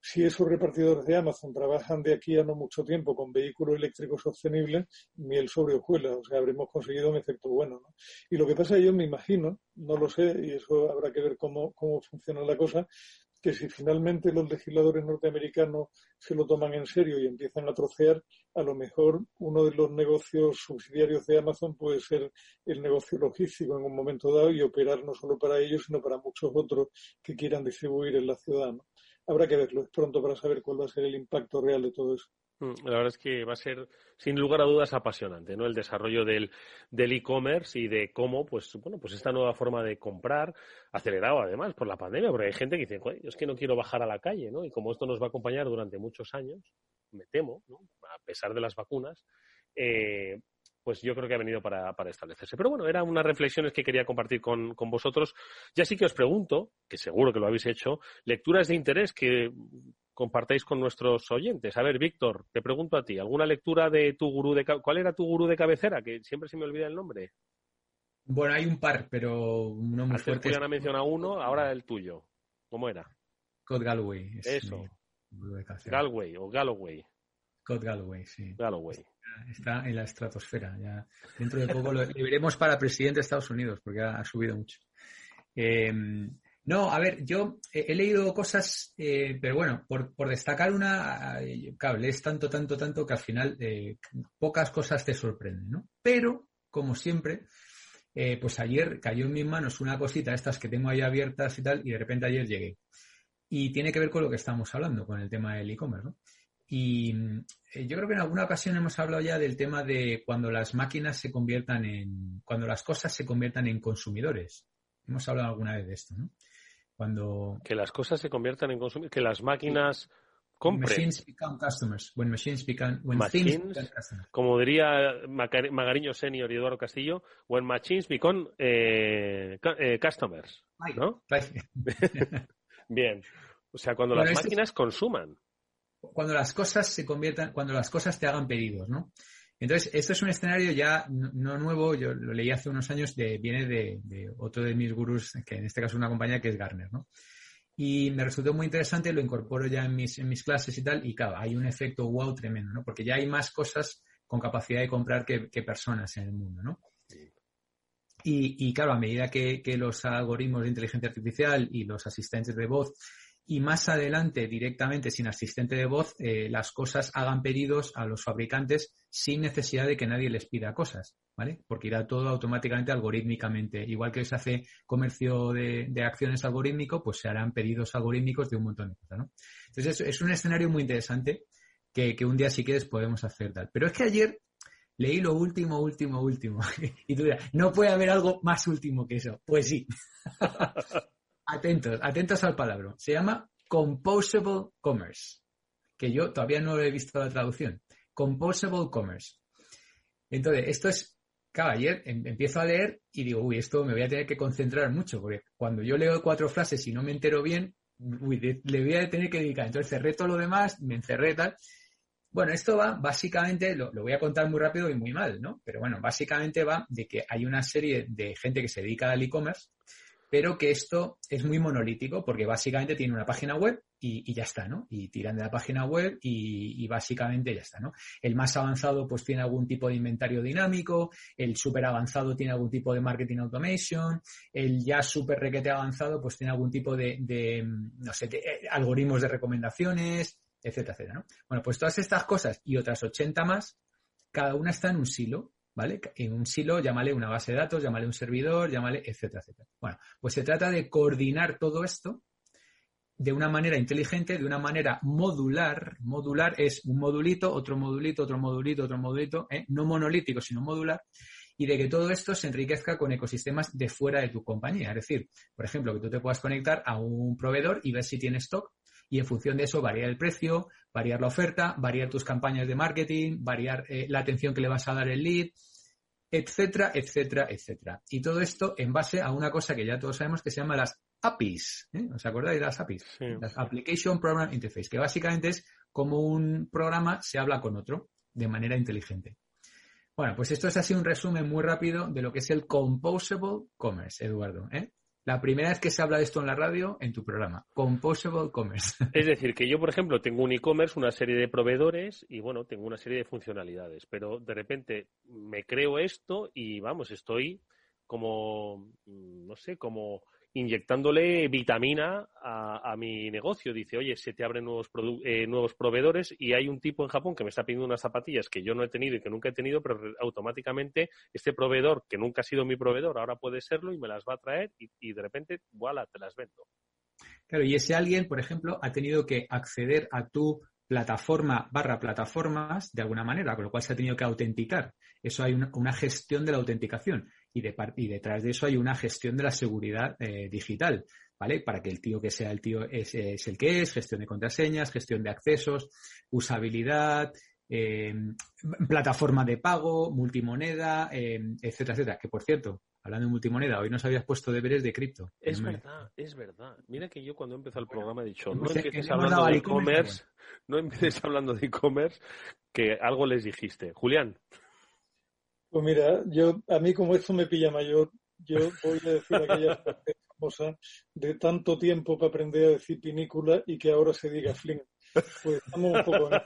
si esos repartidores de Amazon trabajan de aquí a no mucho tiempo con vehículos eléctricos sostenibles, miel sobre hojuelas, o sea, habremos conseguido un efecto bueno. ¿no? Y lo que pasa, yo me imagino, no lo sé, y eso habrá que ver cómo, cómo funciona la cosa, que si finalmente los legisladores norteamericanos se lo toman en serio y empiezan a trocear, a lo mejor uno de los negocios subsidiarios de Amazon puede ser el negocio logístico en un momento dado y operar no solo para ellos, sino para muchos otros que quieran distribuir en la ciudad. ¿no? Habrá que verlo. Pronto para saber cuál va a ser el impacto real de todo eso. Mm, la verdad es que va a ser, sin lugar a dudas, apasionante, ¿no? El desarrollo del, e-commerce y de cómo, pues, bueno, pues esta nueva forma de comprar, acelerado además por la pandemia, porque hay gente que dice, yo es que no quiero bajar a la calle, ¿no? Y como esto nos va a acompañar durante muchos años, me temo, ¿no? A pesar de las vacunas, eh, pues yo creo que ha venido para, establecerse. Pero bueno, eran unas reflexiones que quería compartir con, vosotros. Ya sí que os pregunto, que seguro que lo habéis hecho, lecturas de interés que compartáis con nuestros oyentes. A ver, Víctor, te pregunto a ti, ¿alguna lectura de tu gurú de cuál era tu gurú de cabecera? Que siempre se me olvida el nombre. Bueno, hay un par, pero no muy fuerte. Antes ha mencionado uno, ahora el tuyo. ¿Cómo era? Scott Galloway. Eso. Galway o Galloway. Scott Galloway, sí. Galloway está en la estratosfera. Ya dentro de poco lo, veremos para presidente de Estados Unidos porque ha, subido mucho. Em, No, a ver, yo he, leído cosas, eh, pero bueno, por, destacar una, claro, lees tanto, tanto, tanto que al final eh, pocas cosas te sorprenden, ¿no? Pero, como siempre, eh, pues ayer cayó en mis manos una cosita, estas que tengo ahí abiertas y tal, y de repente ayer llegué. Y tiene que ver con lo que estamos hablando, con el tema del e-commerce, ¿no? Y yo creo que en alguna ocasión hemos hablado ya del tema de cuando las máquinas se conviertan en, cuando las cosas se conviertan en consumidores. Hemos hablado alguna vez de esto, ¿no? Cuando... Que las cosas se conviertan en consumidores, que las máquinas compren. Machines become customers. When machines become, when machines, become customers. Como diría Magariño Senior y Eduardo Castillo, when machines become eh, eh, customers. ¿no? Bien. O sea, cuando las máquinas consuman. Cuando las cosas se conviertan, cuando las cosas te hagan pedidos, ¿no? Entonces, esto es un escenario ya no, nuevo, yo lo leí hace unos años, de, viene de, otro de mis gurús, que en este caso es una compañía que es Garner, ¿no? Y me resultó muy interesante, lo incorporo ya en mis, en mis clases y tal, y claro, hay un efecto wow tremendo, ¿no? Porque ya hay más cosas con capacidad de comprar que, personas en el mundo, ¿no? Y, y, claro, a medida que, que, los algoritmos de inteligencia artificial y los asistentes de voz y más adelante directamente sin asistente de voz eh, las cosas hagan pedidos a los fabricantes sin necesidad de que nadie les pida cosas, ¿vale? Porque irá todo automáticamente algorítmicamente. Igual que se hace comercio de, acciones algorítmico, pues se harán pedidos algorítmicos de un montón de cosas, ¿no? Entonces es, un escenario muy interesante que, un día si quieres podemos hacer tal. Pero es que ayer leí lo último, último, último. y tú dirás, no puede haber algo más último que eso. Pues sí. atentos, atentos al palabra. Se llama Composable Commerce, que yo todavía no he visto la traducción. Composable Commerce. Entonces, esto es, claro, ayer em, empiezo a leer y digo, uy, esto me voy a tener que concentrar mucho, porque cuando yo leo cuatro frases y no me entero bien, uy, le voy a tener que dedicar. Entonces cerré todo lo demás, me encerré tal. Bueno, esto va básicamente, lo, lo, voy a contar muy rápido y muy mal, ¿no? Pero bueno, básicamente va de que hay una serie de gente que se dedica al e-commerce pero que esto es muy monolítico porque básicamente tiene una página web y, ya está, ¿no? Y tiran de la página web y, básicamente ya está, ¿no? El más avanzado pues tiene algún tipo de inventario dinámico, el súper avanzado tiene algún tipo de marketing automation, el ya súper requete avanzado pues tiene algún tipo de, no sé, eh, algoritmos de recomendaciones, etcétera, etcétera, ¿no? Bueno, pues todas estas cosas y otras 80 más, cada una está en un silo ¿vale? En un silo, llámale una base de datos, llámale un servidor, llámale, etcétera, etcétera. Bueno, pues se trata de coordinar todo esto de una manera inteligente, de una manera modular. Modular es un modulito, otro modulito, otro modulito, otro modulito, ¿eh? no monolítico, sino modular, y de que todo esto se enriquezca con ecosistemas de fuera de tu compañía. Es decir, por ejemplo, que tú te puedas conectar a un proveedor y ver si tiene stock y en función de eso variar el precio, variar la oferta, variar tus campañas de marketing, variar eh, la atención que le vas a dar el lead, etcétera, etcétera, etcétera. Y todo esto en base a una cosa que ya todos sabemos que se llama las APIs. ¿eh? ¿Os acordáis de las APIs? Las Application Program Interface, que básicamente es como un programa se habla con otro de manera inteligente. Bueno, pues esto es así un resumen muy rápido de lo que es el Composable Commerce, Eduardo. ¿eh? La primera vez que se habla de esto en la radio, en tu programa, Composable Commerce. Es decir, que yo, por ejemplo, tengo un e-commerce, una serie de proveedores y, bueno, tengo una serie de funcionalidades, pero de repente me creo esto y, vamos, estoy como, no sé, como inyectándole vitamina a, mi negocio. Dice, oye, se te abren nuevos, eh, nuevos proveedores y hay un tipo en Japón que me está pidiendo unas zapatillas que yo no he tenido y que nunca he tenido, pero automáticamente este proveedor, que nunca ha sido mi proveedor, ahora puede serlo y me las va a traer y, de repente, voilà, te las vendo. Claro, y ese alguien, por ejemplo, ha tenido que acceder a tu plataforma barra plataformas de alguna manera, con lo cual se ha tenido que autenticar. Eso hay una gestión de la autenticación y, de, y detrás de eso hay una gestión de la seguridad eh, digital, ¿vale? Para que el tío que sea el tío es, el que es, gestión de contraseñas, gestión de accesos, usabilidad, eh, plataforma de pago, multimoneda, eh, etcétera, etcétera. Que por cierto, hablando de multimoneda, hoy nos habías puesto deberes de cripto. Es verdad, es verdad. Mira que yo cuando empezó el programa he dicho, no empieces hablando de e-commerce, no empieces hablando de e-commerce, que algo les dijiste. Julián. Pues mira, yo a mí como esto me pilla mayor, yo voy a decir aquella famosa de tanto tiempo para aprender a decir pinícula y que ahora se diga fling. Pues estamos un poco en...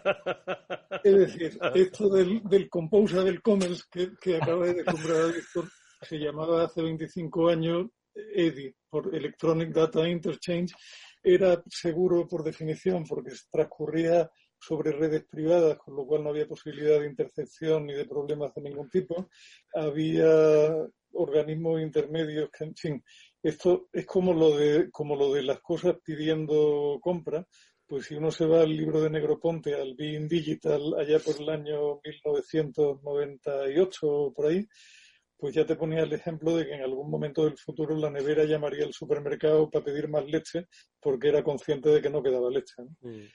Es decir, esto del, del del commerce que, que acaba de comprar Víctor se llamaba hace 25 años EDI, por Electronic Data Interchange, era seguro por definición porque transcurría sobre redes privadas, con lo cual no había posibilidad de intercepción ni de problemas de ningún tipo. Había organismos intermedios que, en fin, esto es como lo de, como lo de las cosas pidiendo compra. Pues si uno se va al libro de Negroponte, al Being Digital, allá por el año 1998 o por ahí, pues ya te ponía el ejemplo de que en algún momento del futuro la nevera llamaría al supermercado para pedir más leche porque era consciente de que no quedaba leche. Mm.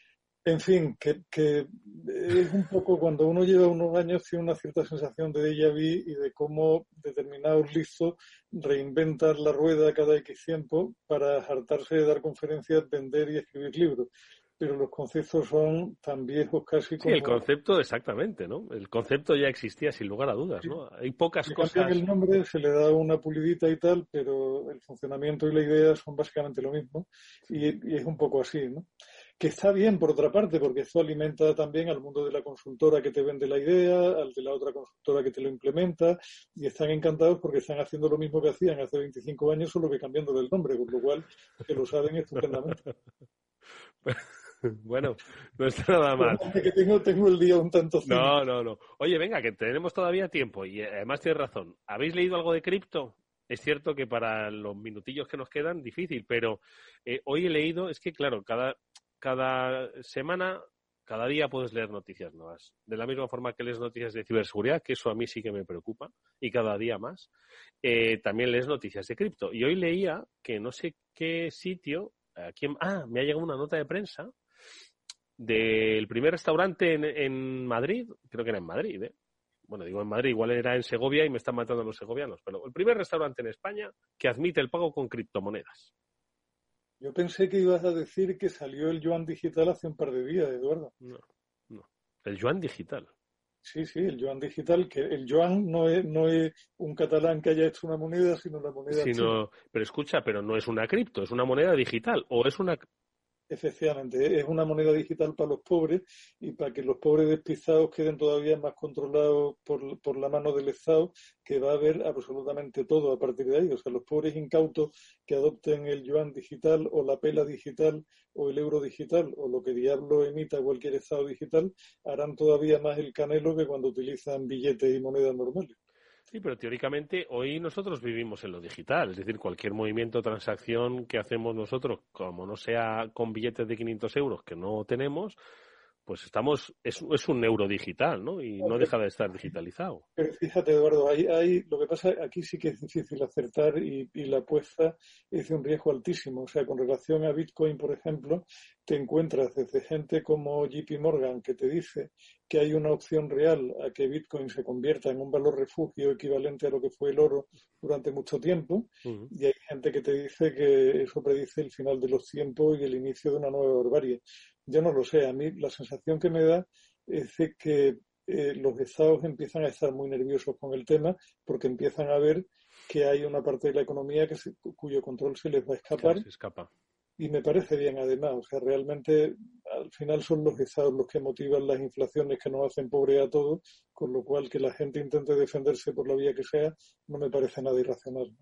En fin, que, es un poco cuando uno lleva unos años tiene una cierta sensación de déjà vu y de cómo determinados listos reinventan la rueda cada X tiempo para hartarse de dar conferencias, vender y escribir libros. Pero los conceptos son tan viejos casi como... Sí, el concepto exactamente, ¿no? El concepto ya existía sin lugar a dudas, ¿no? Hay pocas cosas... el nombre, se le da una pulidita y tal, pero el funcionamiento y la idea son básicamente lo mismo y, y es un poco así, ¿no? Que está bien por otra parte, porque eso alimenta también al mundo de la consultora que te vende la idea, al de la otra consultora que te lo implementa, y están encantados porque están haciendo lo mismo que hacían hace 25 años, solo que cambiando el nombre, con lo cual que lo saben estupendamente. Bueno, no está nada mal. Que tengo, tengo el día un tanto. No, no, no. Oye, venga, que tenemos todavía tiempo y además tienes razón. ¿Habéis leído algo de cripto? Es cierto que para los minutillos que nos quedan, difícil, pero eh, hoy he leído, es que claro, cada, cada semana, cada día puedes leer noticias nuevas. De la misma forma que lees noticias de ciberseguridad, que eso a mí sí que me preocupa, y cada día más, eh, también lees noticias de cripto. Y hoy leía que no sé qué sitio, aquí, ah, me ha llegado una nota de prensa del primer restaurante en, Madrid, creo que era en Madrid, ¿eh? bueno, digo en Madrid, igual era en Segovia y me están matando los segovianos, pero el primer restaurante en España que admite el pago con criptomonedas. Yo pensé que ibas a decir que salió el yuan digital hace un par de días, Eduardo. No, no. El yuan digital. Sí, sí, el yuan digital, que el yuan no es, no es un catalán que haya hecho una moneda, sino la moneda. Sino, pero escucha, pero no es una cripto, es una moneda digital o es una Efectivamente, es una moneda digital para los pobres y para que los pobres despistados queden todavía más controlados por, por, la mano del Estado, que va a haber absolutamente todo a partir de ahí. O sea, los pobres incautos que adopten el yuan digital o la pela digital o el euro digital o lo que diablo emita cualquier Estado digital harán todavía más el canelo que cuando utilizan billetes y monedas normales. Sí, pero teóricamente hoy nosotros vivimos en lo digital, es decir, cualquier movimiento o transacción que hacemos nosotros, como no sea con billetes de 500 euros que no tenemos, pues estamos, es, es un euro digital, ¿no? Y no deja de estar digitalizado. Pero fíjate, Eduardo, ahí, lo que pasa aquí sí que es difícil acertar y, y, la apuesta es de un riesgo altísimo. O sea, con relación a Bitcoin, por ejemplo, te encuentras desde gente como JP Morgan que te dice que hay una opción real a que Bitcoin se convierta en un valor refugio equivalente a lo que fue el oro durante mucho tiempo, y hay gente que te dice que eso predice el final de los tiempos y el inicio de una nueva barbarie. Yo no lo sé, a mí la sensación que me da es que eh, los estados empiezan a estar muy nerviosos con el tema porque empiezan a ver que hay una parte de la economía que cuyo control se les va a escapar. se escapa y me parece bien además. O sea, realmente al final son los estados los que motivan las inflaciones que nos hacen pobre a todos, con lo cual que la gente intente defenderse por la vía que sea no me parece nada irracional.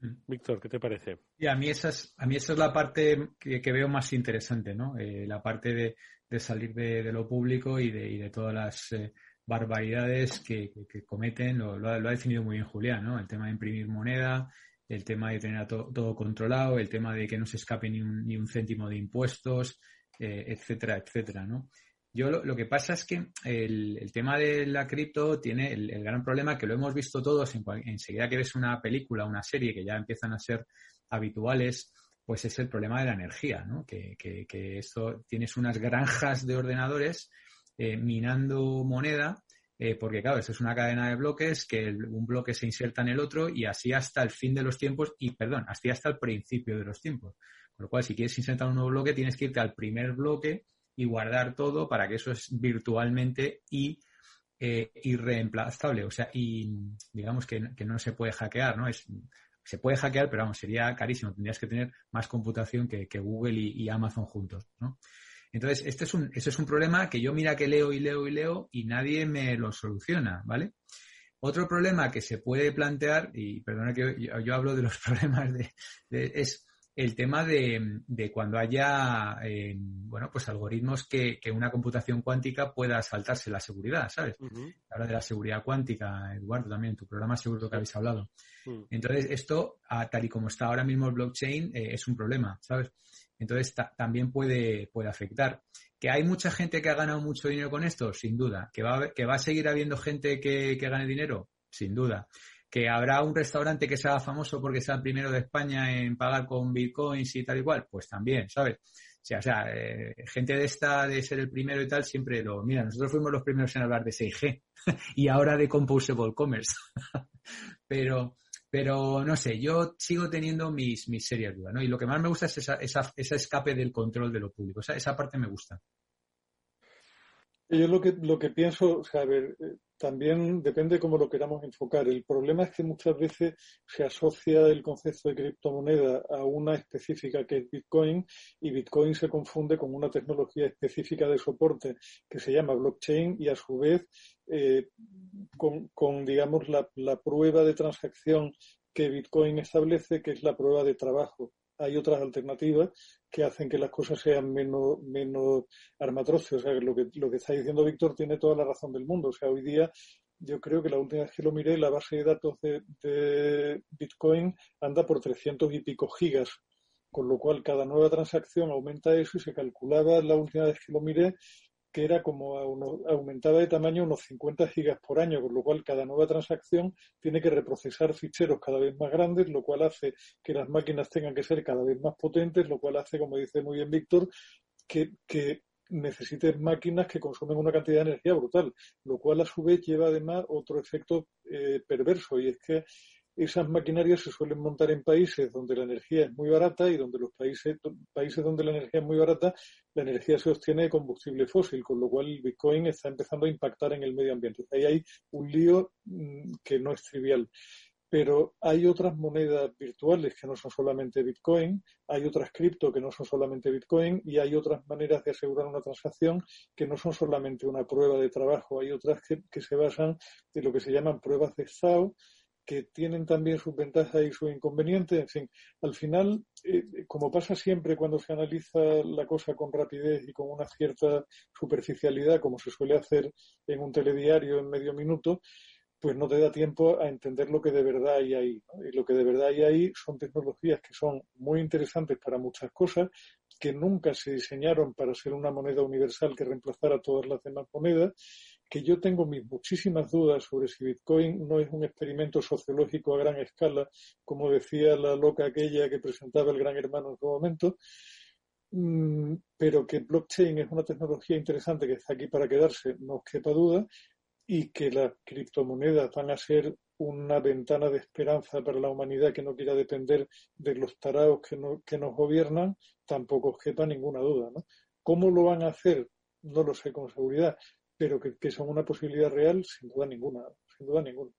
Víctor, ¿qué te parece? A mí esa es, la parte que, veo más interesante, ¿no? Eh, la parte de, salir de, lo público y de, todas las eh, barbaridades que, cometen, lo, lo, ha, definido muy bien Julián, ¿no? El tema de imprimir moneda, el tema de tener todo controlado, el tema de que no se escape ni un, ni un céntimo de impuestos, eh, etcétera, etcétera, ¿no? Yo lo, que pasa es que el, tema de la cripto tiene el, gran problema que lo hemos visto todos en, enseguida que ves una película, una serie que ya empiezan a ser habituales, pues es el problema de la energía, ¿no? Que, que, que esto tienes unas granjas de ordenadores eh, minando moneda eh, porque claro, eso es una cadena de bloques que un bloque se inserta en el otro y así hasta el fin de los tiempos y, perdón, así hasta el principio de los tiempos. Con lo cual, si quieres insertar un nuevo bloque, tienes que irte al primer bloque y guardar todo para que eso es virtualmente y eh, irreemplazable. O sea, y digamos que, no se puede hackear, ¿no? Es, se puede hackear, pero vamos, sería carísimo. Tendrías que tener más computación que, Google y, y, Amazon juntos, ¿no? Entonces, este es un, este es un problema que yo mira que leo y leo y leo y nadie me lo soluciona, ¿vale? Otro problema que se puede plantear, y perdona que yo, hablo de los problemas de, es el tema de, cuando haya, eh, bueno, pues algoritmos que, una computación cuántica pueda saltarse la seguridad, ¿sabes? Habla de la seguridad cuántica, Eduardo, también en tu programa seguro que habéis hablado. Mm. Entonces, esto, tal y como está ahora mismo el blockchain, eh, es un problema, ¿sabes? Entonces, también puede, puede afectar. ¿Que hay mucha gente que ha ganado mucho dinero con esto? Sin duda. ¿Que va a, que va a seguir habiendo gente que, que gane dinero? Sin duda que habrá un restaurante que sea famoso porque sea el primero de España en pagar con bitcoins y tal y cual, pues también, ¿sabes? O sea, eh, gente de esta, de ser el primero y tal, siempre lo, mira, nosotros fuimos los primeros en hablar de 6G y ahora de Composable Commerce. pero, pero no sé, yo sigo teniendo mis, mis serias dudas, ¿no? Y lo que más me gusta es esa, esa, ese escape del control de lo público. O sea, esa parte me gusta. Yo lo que, lo que pienso, ver, eh, también depende cómo lo queramos enfocar. El problema es que muchas veces se asocia el concepto de criptomoneda a una específica que es Bitcoin y Bitcoin se confunde con una tecnología específica de soporte que se llama blockchain y a su vez eh, con, con, digamos, la, la prueba de transacción que Bitcoin establece, que es la prueba de trabajo hay otras alternativas que hacen que las cosas sean menos, menos armatroces. O sea, lo que, lo que está diciendo Víctor tiene toda la razón del mundo. O sea, hoy día yo creo que la última vez que lo miré, la base de datos de, de Bitcoin anda por 300 y pico gigas, con lo cual cada nueva transacción aumenta eso y se calculaba la última vez que lo miré que era como aumentaba de tamaño unos 50 gigas por año, con lo cual cada nueva transacción tiene que reprocesar ficheros cada vez más grandes, lo cual hace que las máquinas tengan que ser cada vez más potentes, lo cual hace, como dice muy bien Víctor, que, que necesites máquinas que consumen una cantidad de energía brutal, lo cual a su vez lleva además otro efecto eh, perverso y es que esas maquinarias se suelen montar en países donde la energía es muy barata y donde los países, países donde la energía es muy barata, la energía se obtiene de combustible fósil, con lo cual el Bitcoin está empezando a impactar en el medio ambiente. Ahí hay un lío mm, que no es trivial. Pero hay otras monedas virtuales que no son solamente Bitcoin, hay otras cripto que no son solamente Bitcoin y hay otras maneras de asegurar una transacción que no son solamente una prueba de trabajo, hay otras que, que se basan en lo que se llaman pruebas de estado que tienen también sus ventajas y sus inconvenientes. En fin, al final, eh, como pasa siempre cuando se analiza la cosa con rapidez y con una cierta superficialidad, como se suele hacer en un telediario en medio minuto, pues no te da tiempo a entender lo que de verdad hay ahí. Y lo que de verdad hay ahí son tecnologías que son muy interesantes para muchas cosas, que nunca se diseñaron para ser una moneda universal que reemplazara todas las demás monedas que yo tengo mis muchísimas dudas sobre si Bitcoin no es un experimento sociológico a gran escala, como decía la loca aquella que presentaba el gran hermano en su momento, mm, pero que blockchain es una tecnología interesante que está aquí para quedarse, no os quepa duda, y que las criptomonedas van a ser una ventana de esperanza para la humanidad que no quiera depender de los taraos que, que nos gobiernan, tampoco os quepa ninguna duda. ¿no? ¿Cómo lo van a hacer? No lo sé con seguridad, pero que, son una posibilidad real, sin duda ninguna, sin duda ninguna.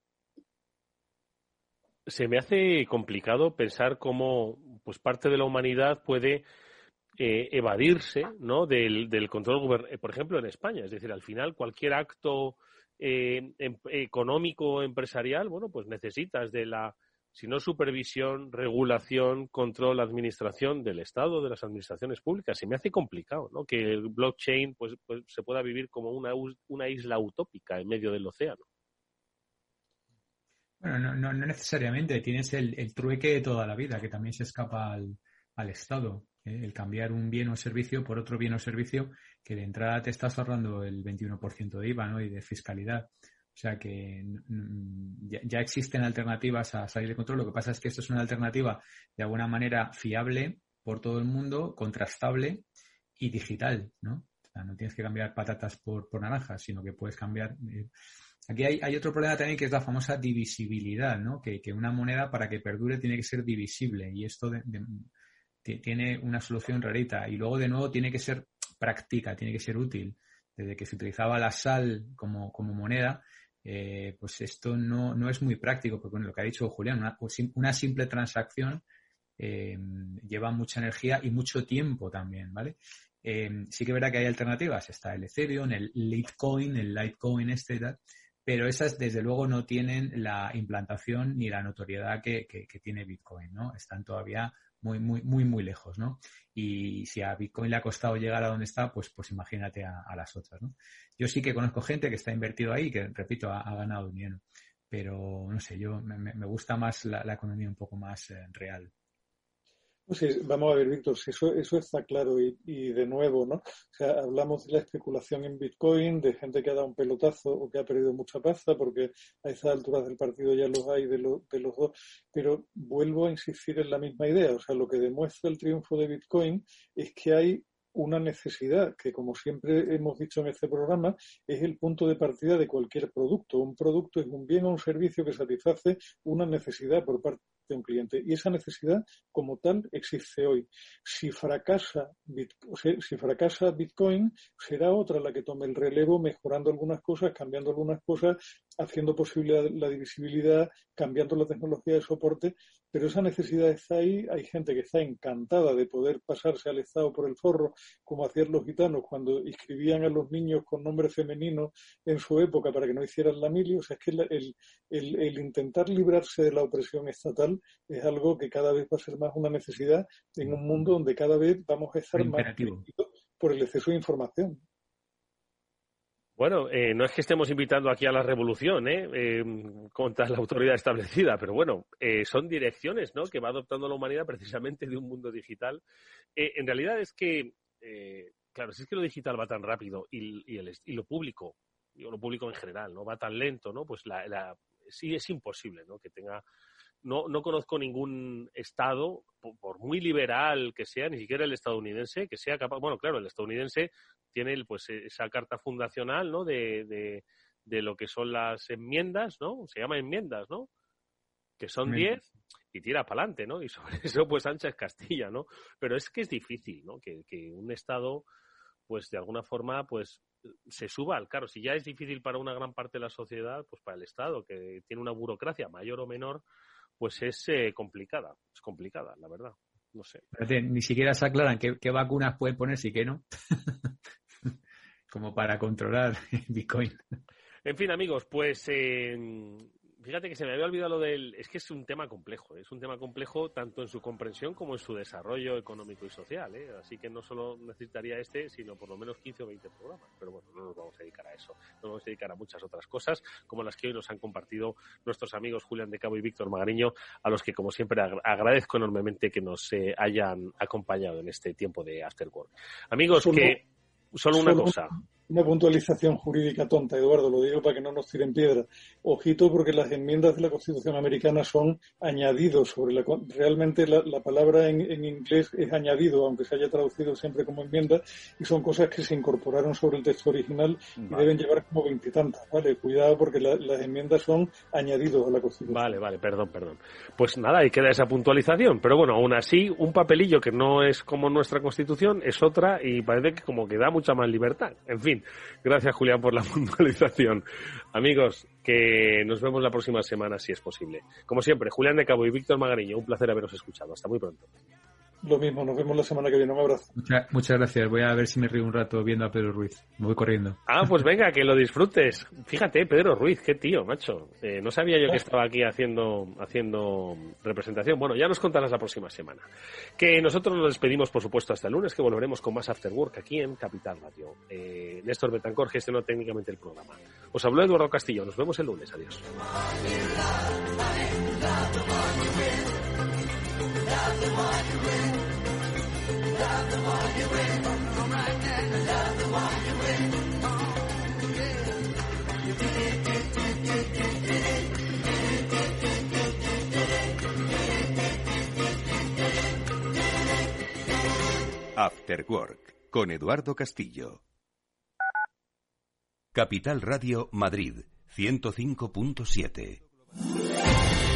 Se me hace complicado pensar cómo pues parte de la humanidad puede eh, evadirse ¿no? del, del control eh, por ejemplo en España es decir al final cualquier acto eh, em, económico empresarial bueno pues necesitas de la sino supervisión, regulación, control, administración del Estado, de las administraciones públicas. Se me hace complicado, ¿no? Que el blockchain pues, pues se pueda vivir como una, una isla utópica en medio del océano. Bueno, no, no, necesariamente. Tienes el, el, trueque de toda la vida, que también se escapa al, al Estado. ¿eh? El cambiar un bien o servicio por otro bien o servicio que de entrada te estás ahorrando el 21% de IVA ¿no? y de fiscalidad. O sea que ya, existen alternativas a salir de control. Lo que pasa es que esto es una alternativa de alguna manera fiable por todo el mundo, contrastable y digital, ¿no? O sea, no tienes que cambiar patatas por, naranjas, sino que puedes cambiar. Eh, aquí hay, otro problema también que es la famosa divisibilidad, ¿no? Que, una moneda para que perdure tiene que ser divisible y esto tiene una solución rarita. Y luego, de nuevo, tiene que ser práctica, tiene que ser útil. Desde que se utilizaba la sal como, como moneda, eh, pues esto no, no, es muy práctico, porque lo que ha dicho Julián, una, pues simple transacción eh, lleva mucha energía y mucho tiempo también, ¿vale? Eh, sí que verá que hay alternativas, está el Ethereum, el Litecoin, el Litecoin este y tal, pero esas desde luego no tienen la implantación ni la notoriedad que, tiene Bitcoin, ¿no? Están todavía muy, muy, muy, muy lejos, ¿no? Y si a Bitcoin le ha costado llegar a donde está, pues, pues imagínate a, las otras, ¿no? Yo sí que conozco gente que está invertido ahí, que, repito, ha, ganado dinero, pero no sé, yo me, gusta más la, economía un poco más eh, real. Pues vamos a ver, Víctor, si eso, eso está claro y, de nuevo, ¿no? O sea, hablamos de la especulación en Bitcoin, de gente que ha dado un pelotazo o que ha perdido mucha pasta, porque a esas alturas del partido ya los hay de, de los dos, pero vuelvo a insistir en la misma idea. O sea, lo que demuestra el triunfo de Bitcoin es que hay una necesidad que, como siempre hemos dicho en este programa, es el punto de partida de cualquier producto. Un producto es un bien o un servicio que satisface una necesidad por parte un cliente. Y esa necesidad, como tal, existe hoy. Si fracasa, si fracasa Bitcoin, será otra la que tome el relevo, mejorando algunas cosas, cambiando algunas cosas, haciendo posible la divisibilidad, cambiando la tecnología de soporte, pero esa necesidad está ahí. Hay gente que está encantada de poder pasarse al Estado por el forro, como hacían los gitanos cuando inscribían a los niños con nombre femenino en su época para que no hicieran la mili. O sea, es que el, el, el intentar librarse de la opresión estatal es algo que cada vez va a ser más una necesidad en un mundo donde cada vez vamos a estar más por el exceso de información. Bueno, eh, no es que estemos invitando aquí a la revolución ¿eh? eh contra la autoridad establecida, pero bueno, eh, son direcciones ¿no? que va adoptando la humanidad precisamente de un mundo digital. en realidad es que, claro, si es que lo digital va tan rápido y, el, y lo público, digo, lo público en general, no va tan lento, ¿no? Pues la, sí es imposible ¿no? que tenga no, no conozco ningún Estado, por, muy liberal que sea, ni siquiera el estadounidense, que sea capaz, bueno, claro, el estadounidense tiene pues esa carta fundacional, ¿no? De, de, de lo que son las enmiendas, ¿no? Se llama enmiendas, ¿no? Que son diez y tira para adelante, ¿no? Y sobre eso, pues ancha es Castilla, ¿no? Pero es que es difícil, ¿no? Que, que un Estado, pues de alguna forma, pues se suba al carro. Si ya es difícil para una gran parte de la sociedad, pues para el Estado, que tiene una burocracia mayor o menor, pues es eh, complicada, es complicada, la verdad. No sé. ni siquiera se aclaran qué, vacunas pueden ponerse y qué no. Como para controlar Bitcoin. En fin, amigos, pues eh, fíjate que se me había olvidado lo del. Es que es un tema complejo, ¿eh? es un tema complejo tanto en su comprensión como en su desarrollo económico y social. ¿eh? Así que no solo necesitaría este, sino por lo menos 15 o 20 programas. Pero bueno, no nos vamos a dedicar a eso. Nos vamos a dedicar a muchas otras cosas, como las que hoy nos han compartido nuestros amigos Julián de Cabo y Víctor Magariño, a los que, como siempre, agradezco enormemente que nos eh, hayan acompañado en este tiempo de After Work. Amigos, que. Solo una cosa. una puntualización jurídica tonta, Eduardo, lo digo para que no nos tiren piedra. Ojito porque las enmiendas de la Constitución americana son añadidos sobre la... Realmente la, palabra en, inglés es añadido, aunque se haya traducido siempre como enmienda, y son cosas que se incorporaron sobre el texto original y deben llevar como veintitantas, ¿vale? Cuidado porque las enmiendas son añadidos a la Constitución. Vale, vale, perdón, perdón. Pues nada, ahí queda esa puntualización, pero bueno, aún así, un papelillo que no es como nuestra Constitución es otra y parece que como que da mucha más libertad. En fin, gracias Julián por la puntualización. Amigos, que nos vemos la próxima semana si es posible. Como siempre, Julián de Cabo y Víctor Magariño, un placer haberos escuchado. Hasta muy pronto. Lo mismo, nos vemos la semana que viene. Un abrazo. muchas gracias. Voy a ver si me río un rato viendo a Pedro Ruiz. Me voy corriendo. Ah, pues venga, que lo disfrutes. Fíjate, Pedro Ruiz, qué tío, macho. Eh, no sabía yo que estaba aquí haciendo, haciendo representación. Bueno, ya nos contarás la próxima semana. Que nosotros nos despedimos, por supuesto, hasta el lunes, que volveremos con más After Work aquí en Capital Radio. Eh, Néstor Betancor gestionó técnicamente el programa. Os habló Eduardo Castillo. Nos vemos el lunes. Adiós. After Work con Eduardo Castillo. Capital Radio Madrid 105.7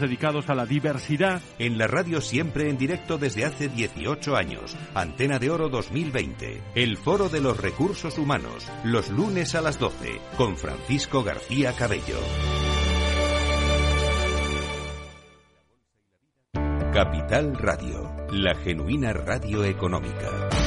dedicados a la diversidad. En la radio siempre en directo desde hace 18 años. Antena de Oro 2020. El Foro de los Recursos Humanos. Los lunes a las 12. Con Francisco García Cabello. Capital Radio. La genuina radio económica.